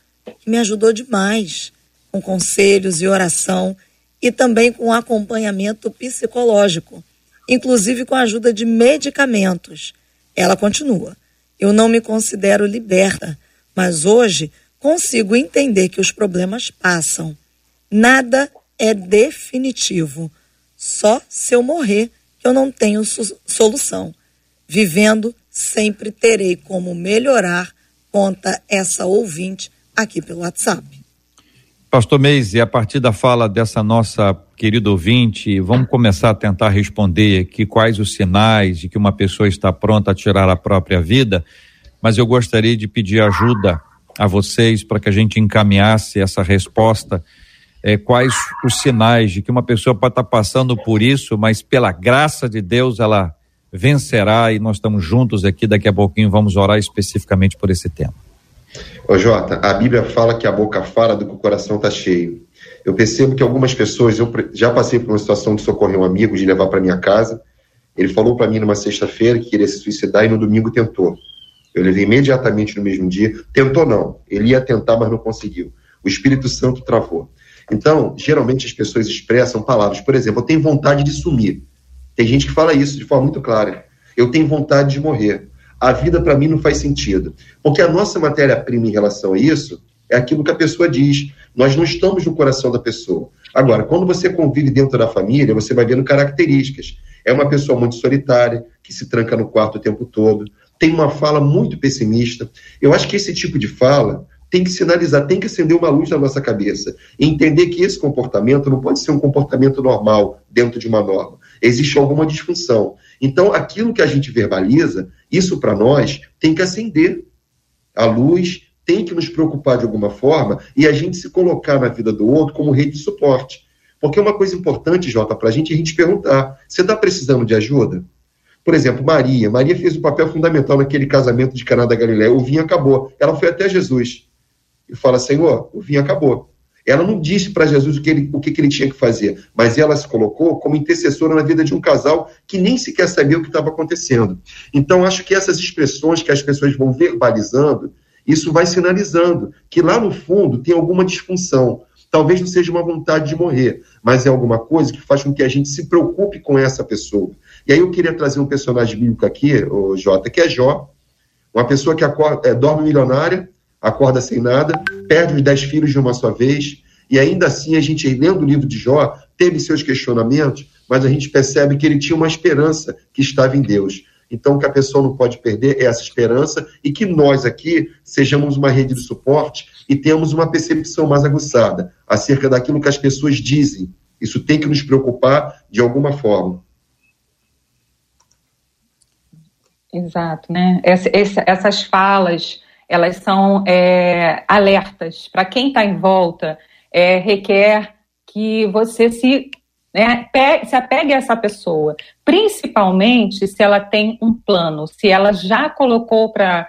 que me ajudou demais, com conselhos e oração, e também com acompanhamento psicológico inclusive com a ajuda de medicamentos. Ela continua: Eu não me considero liberta, mas hoje consigo entender que os problemas passam. Nada é definitivo. Só se eu morrer eu não tenho solução. Vivendo, sempre terei como melhorar, conta essa ouvinte aqui pelo WhatsApp. Pastor Meise, a partir da fala dessa nossa querido ouvinte, vamos começar a tentar responder aqui quais os sinais de que uma pessoa está pronta a tirar a própria vida, mas eu gostaria de pedir ajuda a vocês para que a gente encaminhasse essa resposta. É, quais os sinais de que uma pessoa pode estar passando por isso, mas pela graça de Deus ela vencerá e nós estamos juntos aqui. Daqui a pouquinho vamos orar especificamente por esse tema. Ô Jota, a Bíblia fala que a boca fala do que o coração está cheio. Eu percebo que algumas pessoas, eu já passei por uma situação de socorrer um amigo, de levar para minha casa. Ele falou para mim numa sexta-feira que queria se suicidar e no domingo tentou. Eu levei imediatamente no mesmo dia. Tentou não. Ele ia tentar, mas não conseguiu. O Espírito Santo travou. Então, geralmente as pessoas expressam palavras. Por exemplo, eu tenho vontade de sumir. Tem gente que fala isso de forma muito clara. Eu tenho vontade de morrer. A vida para mim não faz sentido. Porque a nossa matéria-prima em relação a isso é aquilo que a pessoa diz. Nós não estamos no coração da pessoa. Agora, quando você convive dentro da família, você vai vendo características. É uma pessoa muito solitária, que se tranca no quarto o tempo todo, tem uma fala muito pessimista. Eu acho que esse tipo de fala tem que sinalizar, tem que acender uma luz na nossa cabeça. E entender que esse comportamento não pode ser um comportamento normal dentro de uma norma. Existe alguma disfunção. Então, aquilo que a gente verbaliza, isso para nós tem que acender a luz, tem que nos preocupar de alguma forma e a gente se colocar na vida do outro como rede de suporte. Porque uma coisa importante, Jota, para a gente é a gente perguntar: você está precisando de ajuda? Por exemplo, Maria. Maria fez um papel fundamental naquele casamento de Caná da Galiléia. O vinho acabou. Ela foi até Jesus e fala: Senhor, o vinho acabou. Ela não disse para Jesus o, que ele, o que, que ele tinha que fazer, mas ela se colocou como intercessora na vida de um casal que nem sequer sabia o que estava acontecendo. Então, acho que essas expressões que as pessoas vão verbalizando, isso vai sinalizando que lá no fundo tem alguma disfunção. Talvez não seja uma vontade de morrer, mas é alguma coisa que faz com que a gente se preocupe com essa pessoa. E aí eu queria trazer um personagem bíblico aqui, o Jota, que é Jó, uma pessoa que acorda, é, dorme milionária, acorda sem nada, perde os dez filhos de uma só vez, e ainda assim a gente, lendo o livro de Jó, teve seus questionamentos, mas a gente percebe que ele tinha uma esperança que estava em Deus. Então, o que a pessoa não pode perder é essa esperança e que nós aqui sejamos uma rede de suporte e tenhamos uma percepção mais aguçada acerca daquilo que as pessoas dizem. Isso tem que nos preocupar de alguma forma. Exato, né? Essa, essa, essas falas, elas são é, alertas para quem está em volta. É, requer que você se né, se apegue a essa pessoa, principalmente se ela tem um plano, se ela já colocou para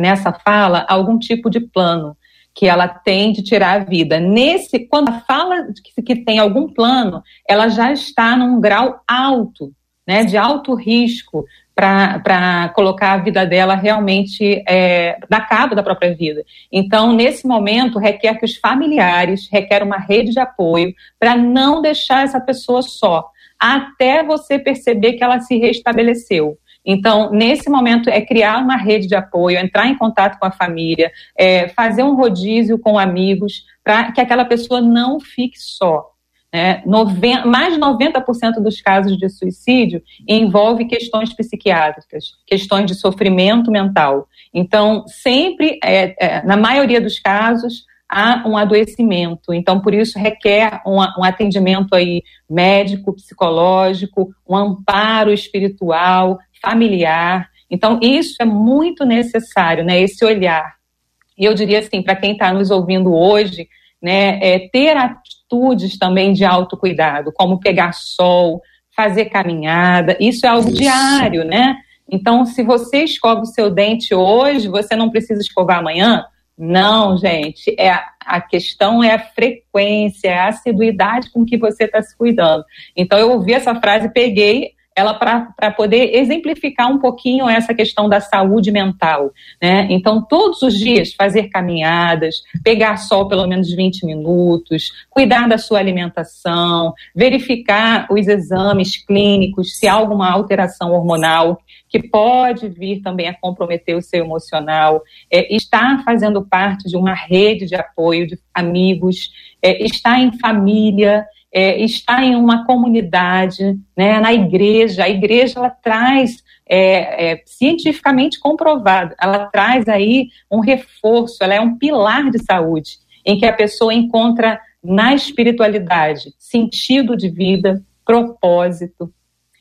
nessa fala algum tipo de plano que ela tem de tirar a vida. Nesse, quando ela fala que, que tem algum plano, ela já está num grau alto, né, de alto risco para colocar a vida dela realmente é, dar cabo da própria vida. Então, nesse momento, requer que os familiares, requer uma rede de apoio para não deixar essa pessoa só, até você perceber que ela se restabeleceu. Então, nesse momento, é criar uma rede de apoio, entrar em contato com a família, é, fazer um rodízio com amigos, para que aquela pessoa não fique só. Né? mais de 90% dos casos de suicídio envolve questões psiquiátricas, questões de sofrimento mental. Então, sempre, é, é, na maioria dos casos, há um adoecimento. Então, por isso, requer um, um atendimento aí médico, psicológico, um amparo espiritual, familiar. Então, isso é muito necessário, né? Esse olhar. E eu diria assim, para quem está nos ouvindo hoje, né, é ter atitudes também de autocuidado, como pegar sol, fazer caminhada, isso é algo isso. diário, né? Então, se você escova o seu dente hoje, você não precisa escovar amanhã? Não, gente. É, a questão é a frequência, é a assiduidade com que você está se cuidando. Então, eu ouvi essa frase, peguei ela para poder exemplificar um pouquinho essa questão da saúde mental. Né? Então, todos os dias fazer caminhadas, pegar sol pelo menos 20 minutos, cuidar da sua alimentação, verificar os exames clínicos, se há alguma alteração hormonal que pode vir também a comprometer o seu emocional, é, estar fazendo parte de uma rede de apoio de amigos, é, estar em família, é, está em uma comunidade, né, na igreja. A igreja ela traz é, é, cientificamente comprovado, ela traz aí um reforço, ela é um pilar de saúde, em que a pessoa encontra na espiritualidade sentido de vida, propósito.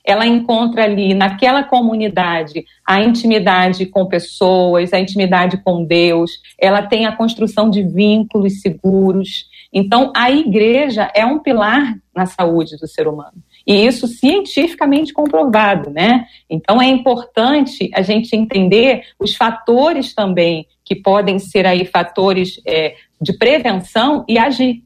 Ela encontra ali, naquela comunidade, a intimidade com pessoas, a intimidade com Deus, ela tem a construção de vínculos seguros, então, a igreja é um pilar na saúde do ser humano. E isso cientificamente comprovado, né? Então, é importante a gente entender os fatores também que podem ser aí fatores é, de prevenção e agir.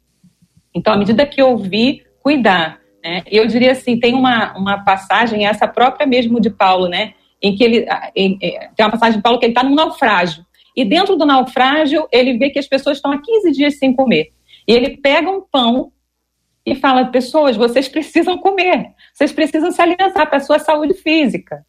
Então, à medida que ouvir, cuidar. Né? Eu diria assim, tem uma, uma passagem, essa própria mesmo de Paulo, né? em que ele. Em, em, tem uma passagem de Paulo que ele está num naufrágio. E dentro do naufrágio, ele vê que as pessoas estão há 15 dias sem comer. E ele pega um pão e fala: pessoas, vocês precisam comer, vocês precisam se alimentar para a sua saúde física.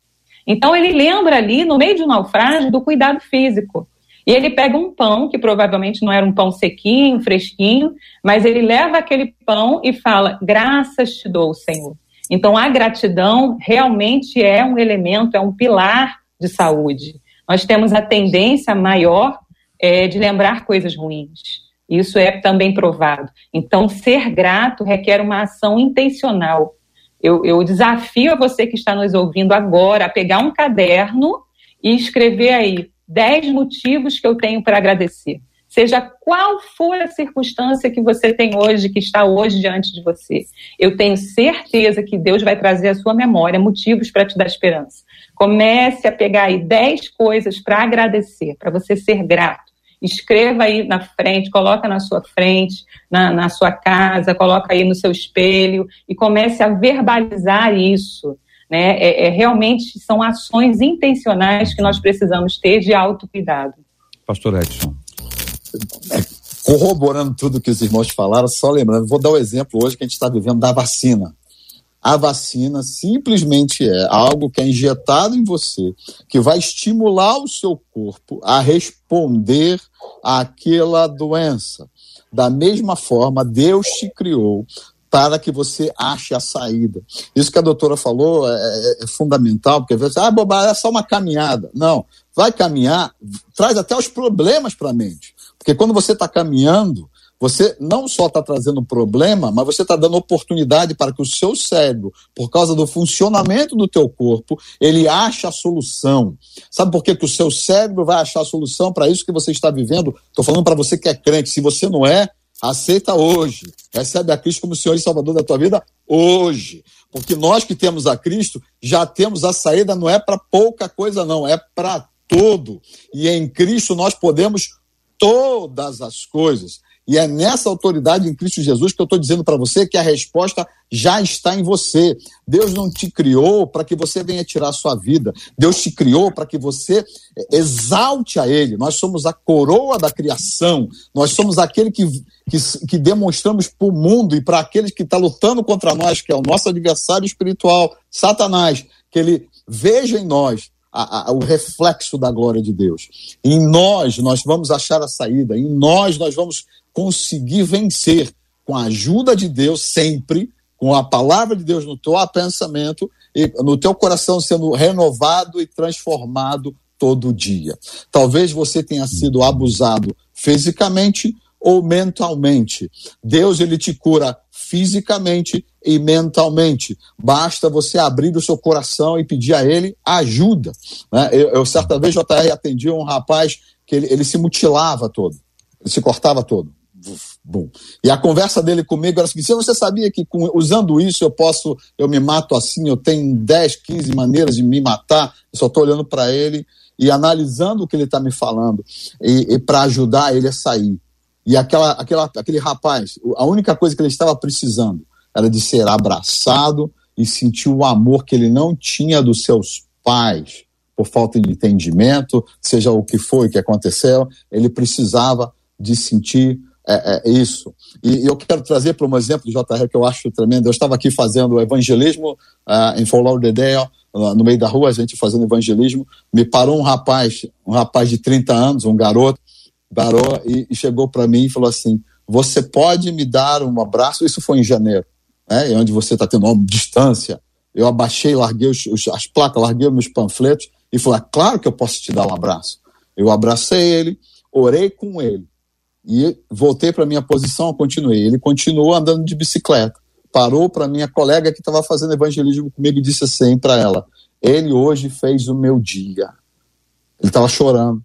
Então ele lembra ali, no meio de um naufrágio, do cuidado físico. E ele pega um pão, que provavelmente não era um pão sequinho, fresquinho, mas ele leva aquele pão e fala: Graças te dou, Senhor. Então a gratidão realmente é um elemento, é um pilar de saúde. Nós temos a tendência maior é, de lembrar coisas ruins. Isso é também provado. Então, ser grato requer uma ação intencional. Eu, eu desafio a você que está nos ouvindo agora a pegar um caderno e escrever aí 10 motivos que eu tenho para agradecer. Seja qual for a circunstância que você tem hoje, que está hoje diante de você. Eu tenho certeza que Deus vai trazer à sua memória motivos para te dar esperança. Comece a pegar aí 10 coisas para agradecer, para você ser grato. Escreva aí na frente, coloca na sua frente, na, na sua casa, coloca aí no seu espelho e comece a verbalizar isso. Né? É, é, realmente são ações intencionais que nós precisamos ter de autocuidado. Pastor Edson. É, corroborando tudo que os irmãos falaram, só lembrando, vou dar o um exemplo hoje que a gente está vivendo da vacina. A vacina simplesmente é algo que é injetado em você, que vai estimular o seu corpo a responder àquela doença. Da mesma forma, Deus te criou para que você ache a saída. Isso que a doutora falou é, é, é fundamental, porque você ah, bobagem, é só uma caminhada. Não, vai caminhar, traz até os problemas para a mente. Porque quando você está caminhando, você não só está trazendo problema, mas você está dando oportunidade para que o seu cérebro, por causa do funcionamento do teu corpo, ele ache a solução. Sabe por que, que o seu cérebro vai achar a solução para isso que você está vivendo? Estou falando para você que é crente. Se você não é, aceita hoje. Recebe a Cristo como Senhor e Salvador da tua vida hoje. Porque nós que temos a Cristo, já temos a saída, não é para pouca coisa, não, é para todo. E em Cristo nós podemos todas as coisas. E é nessa autoridade em Cristo Jesus que eu estou dizendo para você que a resposta já está em você. Deus não te criou para que você venha tirar a sua vida. Deus te criou para que você exalte a Ele. Nós somos a coroa da criação. Nós somos aquele que, que, que demonstramos para o mundo e para aqueles que estão tá lutando contra nós, que é o nosso adversário espiritual, Satanás, que ele veja em nós a, a, o reflexo da glória de Deus. Em nós, nós vamos achar a saída. Em nós, nós vamos conseguir vencer com a ajuda de Deus sempre, com a palavra de Deus no teu pensamento e no teu coração sendo renovado e transformado todo dia. Talvez você tenha sido abusado fisicamente ou mentalmente. Deus ele te cura fisicamente e mentalmente. Basta você abrir o seu coração e pedir a ele ajuda. Né? Eu, eu certa vez, JR, atendi um rapaz que ele, ele se mutilava todo, ele se cortava todo. Bom. E a conversa dele comigo era assim: se você sabia que com, usando isso eu posso, eu me mato assim, eu tenho 10, 15 maneiras de me matar, eu só estou olhando para ele e analisando o que ele está me falando e, e para ajudar ele a sair. E aquela, aquela, aquele rapaz, a única coisa que ele estava precisando era de ser abraçado e sentir o amor que ele não tinha dos seus pais, por falta de entendimento, seja o que foi que aconteceu, ele precisava de sentir é, é isso. E, e, eu quero trazer para um exemplo de JR que eu acho tremendo. Eu estava aqui fazendo evangelismo uh, em Fort Lauderdale, uh, no meio da rua, a gente fazendo evangelismo. Me parou um rapaz, um rapaz de 30 anos, um garoto, parou e, e chegou para mim e falou assim: Você pode me dar um abraço? Isso foi em janeiro, né? onde você está tendo uma distância. Eu abaixei, larguei os, os, as placas, larguei meus panfletos e falei: Claro que eu posso te dar um abraço. Eu abracei ele, orei com ele e voltei para minha posição, continuei. Ele continuou andando de bicicleta. Parou para minha colega que estava fazendo evangelismo comigo e disse assim para ela: Ele hoje fez o meu dia. Ele estava chorando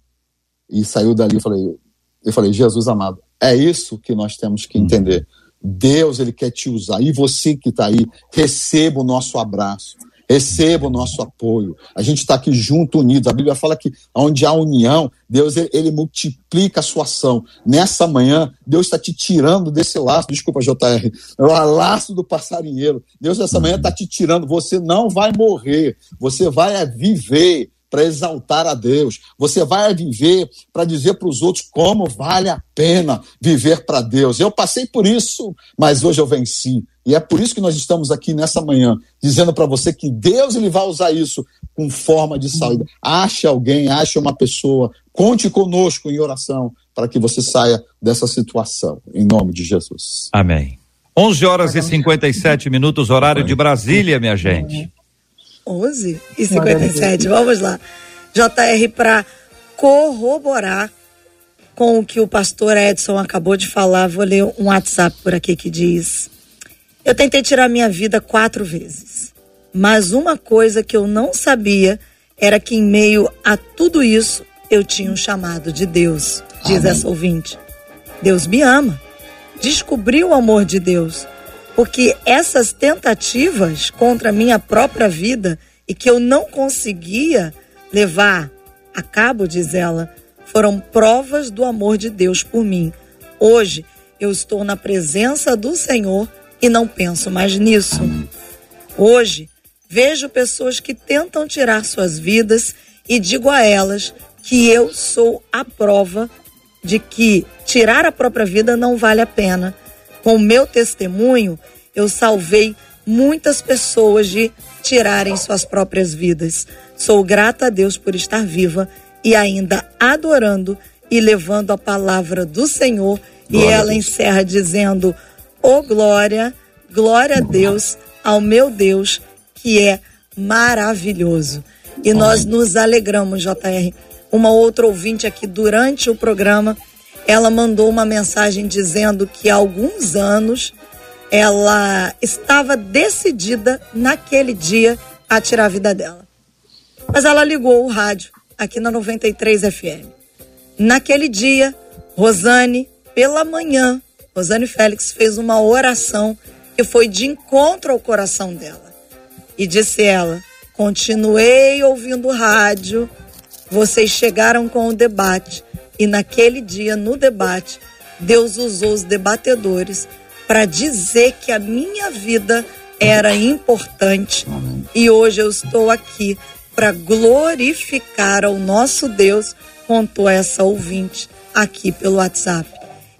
e saiu dali. Eu falei, eu falei, Jesus amado, é isso que nós temos que entender. Deus ele quer te usar e você que está aí receba o nosso abraço Receba o nosso apoio. A gente está aqui junto, unidos. A Bíblia fala que onde há união, Deus ele, multiplica a sua ação. Nessa manhã, Deus está te tirando desse laço, desculpa, JR, o laço do passarinheiro. Deus nessa manhã está te tirando. Você não vai morrer, você vai viver para exaltar a Deus. Você vai viver para dizer para os outros como vale a pena viver para Deus. Eu passei por isso, mas hoje eu venci. E é por isso que nós estamos aqui nessa manhã, dizendo para você que Deus ele vai usar isso com forma de saída. Ache alguém, ache uma pessoa, conte conosco em oração para que você saia dessa situação, em nome de Jesus. Amém. 11 horas e 57 minutos, horário de Brasília, minha gente. 11 e 57. Vamos lá. JR, para corroborar com o que o pastor Edson acabou de falar, vou ler um WhatsApp por aqui que diz: Eu tentei tirar minha vida quatro vezes, mas uma coisa que eu não sabia era que, em meio a tudo isso, eu tinha um chamado de Deus, diz Amém. essa ouvinte. Deus me ama. Descobri o amor de Deus porque essas tentativas contra a minha própria vida e que eu não conseguia levar a cabo, diz ela, foram provas do amor de Deus por mim. Hoje eu estou na presença do Senhor e não penso mais nisso. Hoje vejo pessoas que tentam tirar suas vidas e digo a elas que eu sou a prova de que tirar a própria vida não vale a pena com o meu testemunho, eu salvei muitas pessoas de tirarem suas próprias vidas. Sou grata a Deus por estar viva e ainda adorando e levando a palavra do Senhor. Glória e ela encerra dizendo: Oh glória, glória a Deus, ao meu Deus, que é maravilhoso. E nós nos alegramos, JR. Uma outra ouvinte aqui durante o programa ela mandou uma mensagem dizendo que há alguns anos ela estava decidida naquele dia a tirar a vida dela. Mas ela ligou o rádio aqui na 93 FM. Naquele dia, Rosane, pela manhã, Rosane Félix fez uma oração que foi de encontro ao coração dela. E disse ela: Continuei ouvindo o rádio, vocês chegaram com o debate e naquele dia, no debate, Deus usou os debatedores para dizer que a minha vida era importante. E hoje eu estou aqui para glorificar ao nosso Deus, contou essa ouvinte aqui pelo WhatsApp.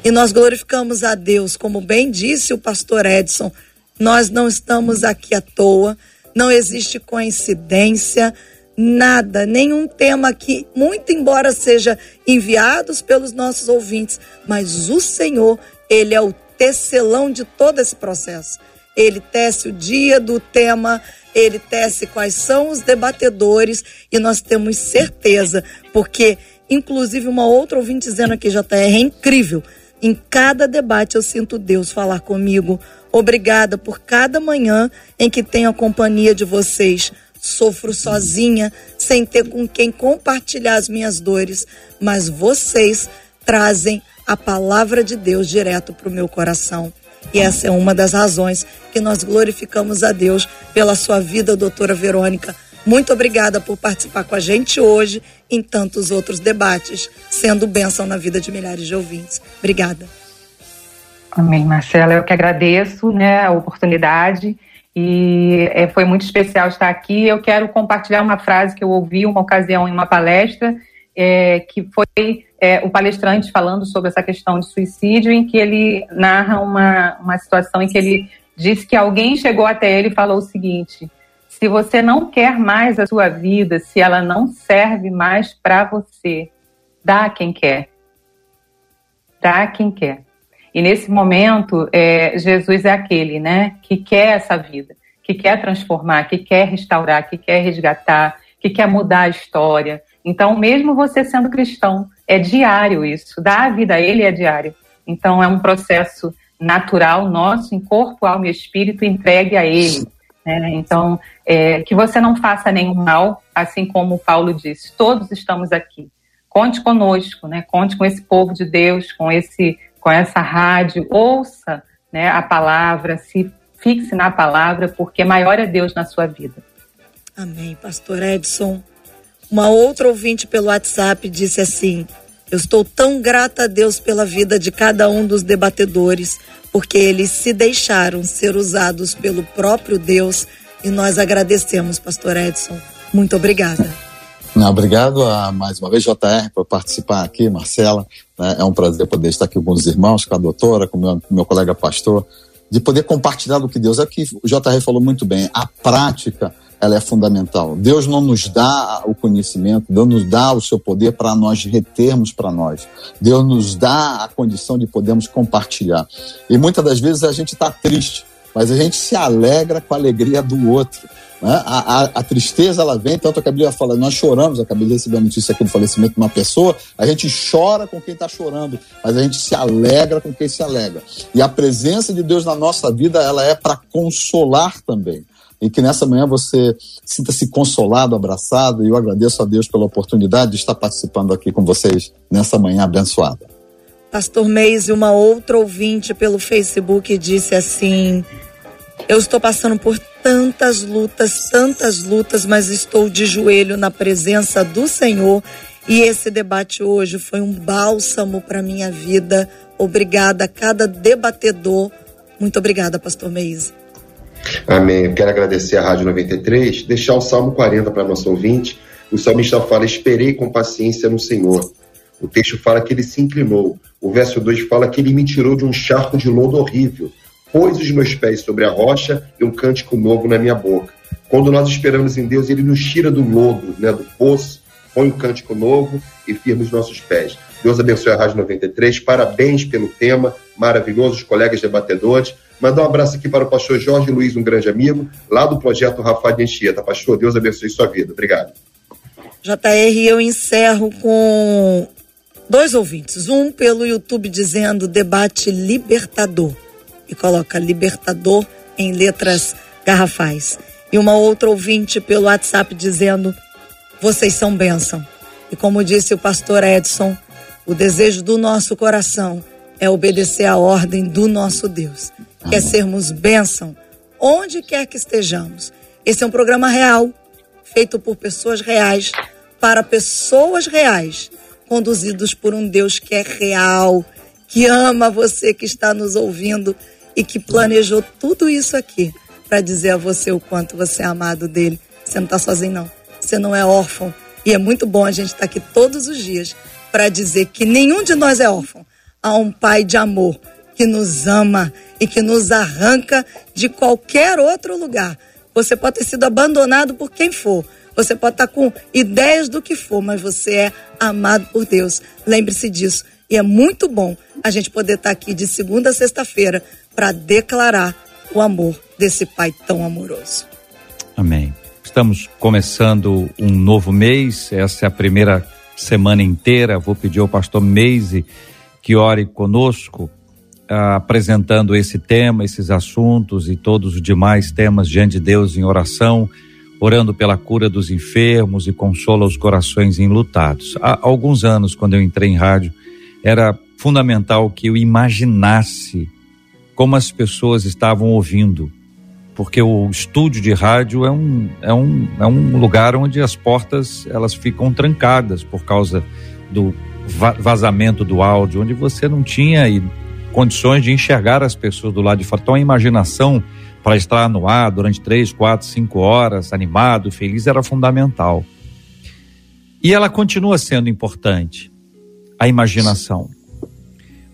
E nós glorificamos a Deus, como bem disse o pastor Edson, nós não estamos aqui à toa, não existe coincidência, nada, nenhum tema que, muito embora seja enviados pelos nossos ouvintes, mas o Senhor, ele é o tecelão de todo esse processo. Ele tece o dia do tema, ele tece quais são os debatedores e nós temos certeza, porque inclusive uma outra ouvinte dizendo aqui, JR, é incrível. Em cada debate eu sinto Deus falar comigo. Obrigada por cada manhã em que tenho a companhia de vocês sofro sozinha, sem ter com quem compartilhar as minhas dores, mas vocês trazem a palavra de Deus direto para o meu coração. E essa é uma das razões que nós glorificamos a Deus pela sua vida, doutora Verônica. Muito obrigada por participar com a gente hoje em tantos outros debates, sendo bênção na vida de milhares de ouvintes. Obrigada. Amém, Marcela. Eu que agradeço né, a oportunidade e é, foi muito especial estar aqui. Eu quero compartilhar uma frase que eu ouvi uma ocasião em uma palestra, é, que foi é, o palestrante falando sobre essa questão de suicídio, em que ele narra uma, uma situação em que ele disse que alguém chegou até ele e falou o seguinte: se você não quer mais a sua vida, se ela não serve mais para você, dá a quem quer. Dá a quem quer. E nesse momento, é, Jesus é aquele, né, que quer essa vida, que quer transformar, que quer restaurar, que quer resgatar, que quer mudar a história. Então, mesmo você sendo cristão, é diário isso. Dar a vida a Ele é diário. Então, é um processo natural nosso, em corpo, alma e espírito, entregue a Ele. Né? Então, é, que você não faça nenhum mal, assim como Paulo disse, todos estamos aqui. Conte conosco, né? conte com esse povo de Deus, com esse com essa rádio, ouça né, a palavra, se fixe na palavra, porque maior é Deus na sua vida. Amém. Pastor Edson, uma outra ouvinte pelo WhatsApp disse assim: Eu estou tão grata a Deus pela vida de cada um dos debatedores, porque eles se deixaram ser usados pelo próprio Deus e nós agradecemos, Pastor Edson. Muito obrigada. Obrigado a, mais uma vez, JR, por participar aqui, Marcela. Né? É um prazer poder estar aqui com os irmãos, com a doutora, com meu, meu colega pastor, de poder compartilhar do que Deus. É que o JR falou muito bem, a prática ela é fundamental. Deus não nos dá o conhecimento, Deus nos dá o seu poder para nós retermos para nós. Deus nos dá a condição de podermos compartilhar. E muitas das vezes a gente está triste, mas a gente se alegra com a alegria do outro. Né? A, a, a, tristeza ela vem, tanto que a Bíblia fala, nós choramos, acabei de receber a notícia aqui do falecimento de uma pessoa, a gente chora com quem está chorando, mas a gente se alegra com quem se alegra. E a presença de Deus na nossa vida, ela é para consolar também e que nessa manhã você sinta-se consolado, abraçado, e eu agradeço a Deus pela oportunidade de estar participando aqui com vocês nessa manhã abençoada. Pastor Meise, uma outra ouvinte pelo Facebook disse assim: Eu estou passando por tantas lutas, tantas lutas, mas estou de joelho na presença do Senhor. E esse debate hoje foi um bálsamo para minha vida. Obrigada a cada debatedor. Muito obrigada, Pastor Meise. Amém. Quero agradecer a Rádio 93, deixar o Salmo 40 para nosso ouvinte. O salmista fala: Esperei com paciência no Senhor. O texto fala que ele se inclinou. O verso 2 fala que ele me tirou de um charco de lodo horrível, pôs os meus pés sobre a rocha e um cântico novo na minha boca. Quando nós esperamos em Deus, ele nos tira do lodo, né, do poço, põe um cântico novo e firma os nossos pés. Deus abençoe a Rádio 93. Parabéns pelo tema maravilhoso, os colegas debatedores. Mandar um abraço aqui para o pastor Jorge Luiz, um grande amigo, lá do projeto Rafa de Anchieta. Pastor, Deus abençoe sua vida. Obrigado. JR, eu encerro com dois ouvintes. Um pelo YouTube dizendo debate libertador. E coloca libertador em letras garrafais. E uma outra ouvinte pelo WhatsApp dizendo: vocês são bênção. E como disse o pastor Edson, o desejo do nosso coração é obedecer à ordem do nosso Deus quer é sermos bênção onde quer que estejamos. Esse é um programa real, feito por pessoas reais, para pessoas reais, conduzidos por um Deus que é real, que ama você que está nos ouvindo e que planejou tudo isso aqui para dizer a você o quanto você é amado dele. Você não está sozinho, não. Você não é órfão. E é muito bom a gente estar tá aqui todos os dias para dizer que nenhum de nós é órfão. Há um Pai de amor que nos ama e que nos arranca de qualquer outro lugar. Você pode ter sido abandonado por quem for. Você pode estar com ideias do que for, mas você é amado por Deus. Lembre-se disso. E é muito bom a gente poder estar aqui de segunda a sexta-feira para declarar o amor desse Pai tão amoroso. Amém. Estamos começando um novo mês, essa é a primeira semana inteira. Vou pedir ao pastor Meise que ore conosco apresentando esse tema, esses assuntos e todos os demais temas diante de Deus em oração, orando pela cura dos enfermos e consola os corações enlutados. Há alguns anos, quando eu entrei em rádio, era fundamental que eu imaginasse como as pessoas estavam ouvindo, porque o estúdio de rádio é um, é um, é um lugar onde as portas elas ficam trancadas por causa do vazamento do áudio, onde você não tinha condições de enxergar as pessoas do lado de fora. Então a imaginação para estar no ar durante três, quatro, cinco horas, animado, feliz, era fundamental. E ela continua sendo importante, a imaginação.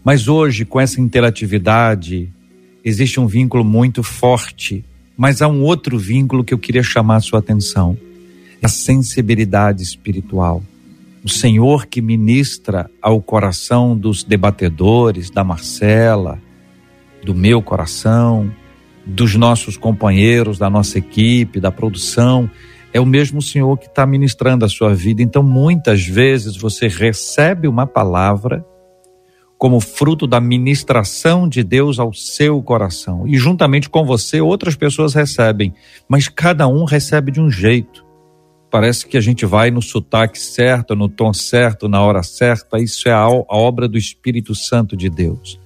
Mas hoje, com essa interatividade, existe um vínculo muito forte. Mas há um outro vínculo que eu queria chamar a sua atenção: a sensibilidade espiritual o Senhor que ministra ao coração dos debatedores, da Marcela, do meu coração, dos nossos companheiros, da nossa equipe, da produção, é o mesmo Senhor que está ministrando a sua vida. Então, muitas vezes você recebe uma palavra como fruto da ministração de Deus ao seu coração. E juntamente com você, outras pessoas recebem, mas cada um recebe de um jeito. Parece que a gente vai no sotaque certo, no tom certo, na hora certa. Isso é a, obra do Espírito Santo de Deus.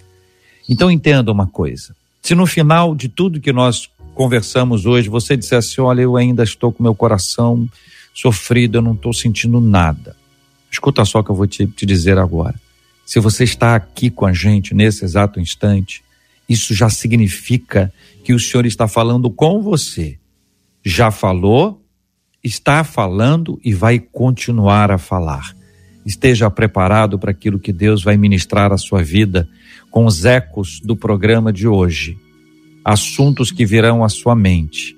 Então entenda uma coisa: se no final de tudo que nós conversamos hoje, você dissesse: Olha, eu ainda estou com meu coração sofrido, eu não estou sentindo nada. Escuta só o que eu vou te, te dizer agora. Se você está aqui com a gente nesse exato instante, isso já significa que o Senhor está falando com você. Já falou, está falando e vai continuar a falar. Esteja preparado para aquilo que Deus vai ministrar à sua vida com os ecos do programa de hoje. Assuntos que virão à sua mente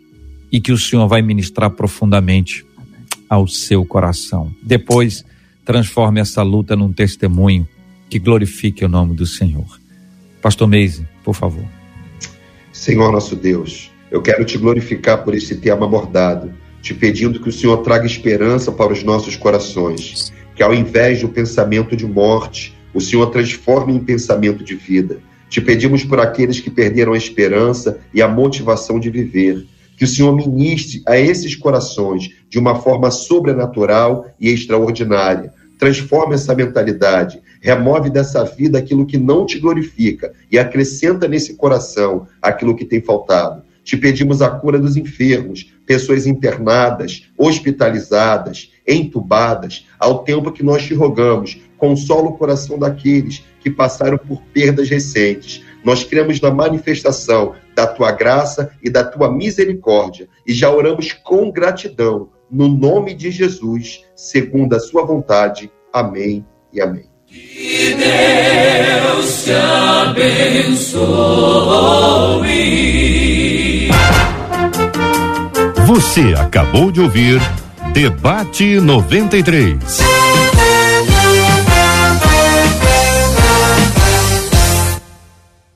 e que o Senhor vai ministrar profundamente ao seu coração. Depois, transforme essa luta num testemunho que glorifique o nome do Senhor. Pastor Meise, por favor. Senhor nosso Deus, eu quero te glorificar por esse tema abordado, te pedindo que o Senhor traga esperança para os nossos corações, que ao invés do pensamento de morte, o Senhor transforme em pensamento de vida. Te pedimos por aqueles que perderam a esperança e a motivação de viver. Que o Senhor ministre a esses corações de uma forma sobrenatural e extraordinária transforma essa mentalidade, remove dessa vida aquilo que não te glorifica e acrescenta nesse coração aquilo que tem faltado. Te pedimos a cura dos enfermos, pessoas internadas, hospitalizadas, entubadas, ao tempo que nós te rogamos, consola o coração daqueles que passaram por perdas recentes. Nós cremos na manifestação da tua graça e da tua misericórdia e já oramos com gratidão no nome de Jesus, segundo a sua vontade. Amém e amém. Que Deus te abençoe. Você acabou de ouvir Debate 93.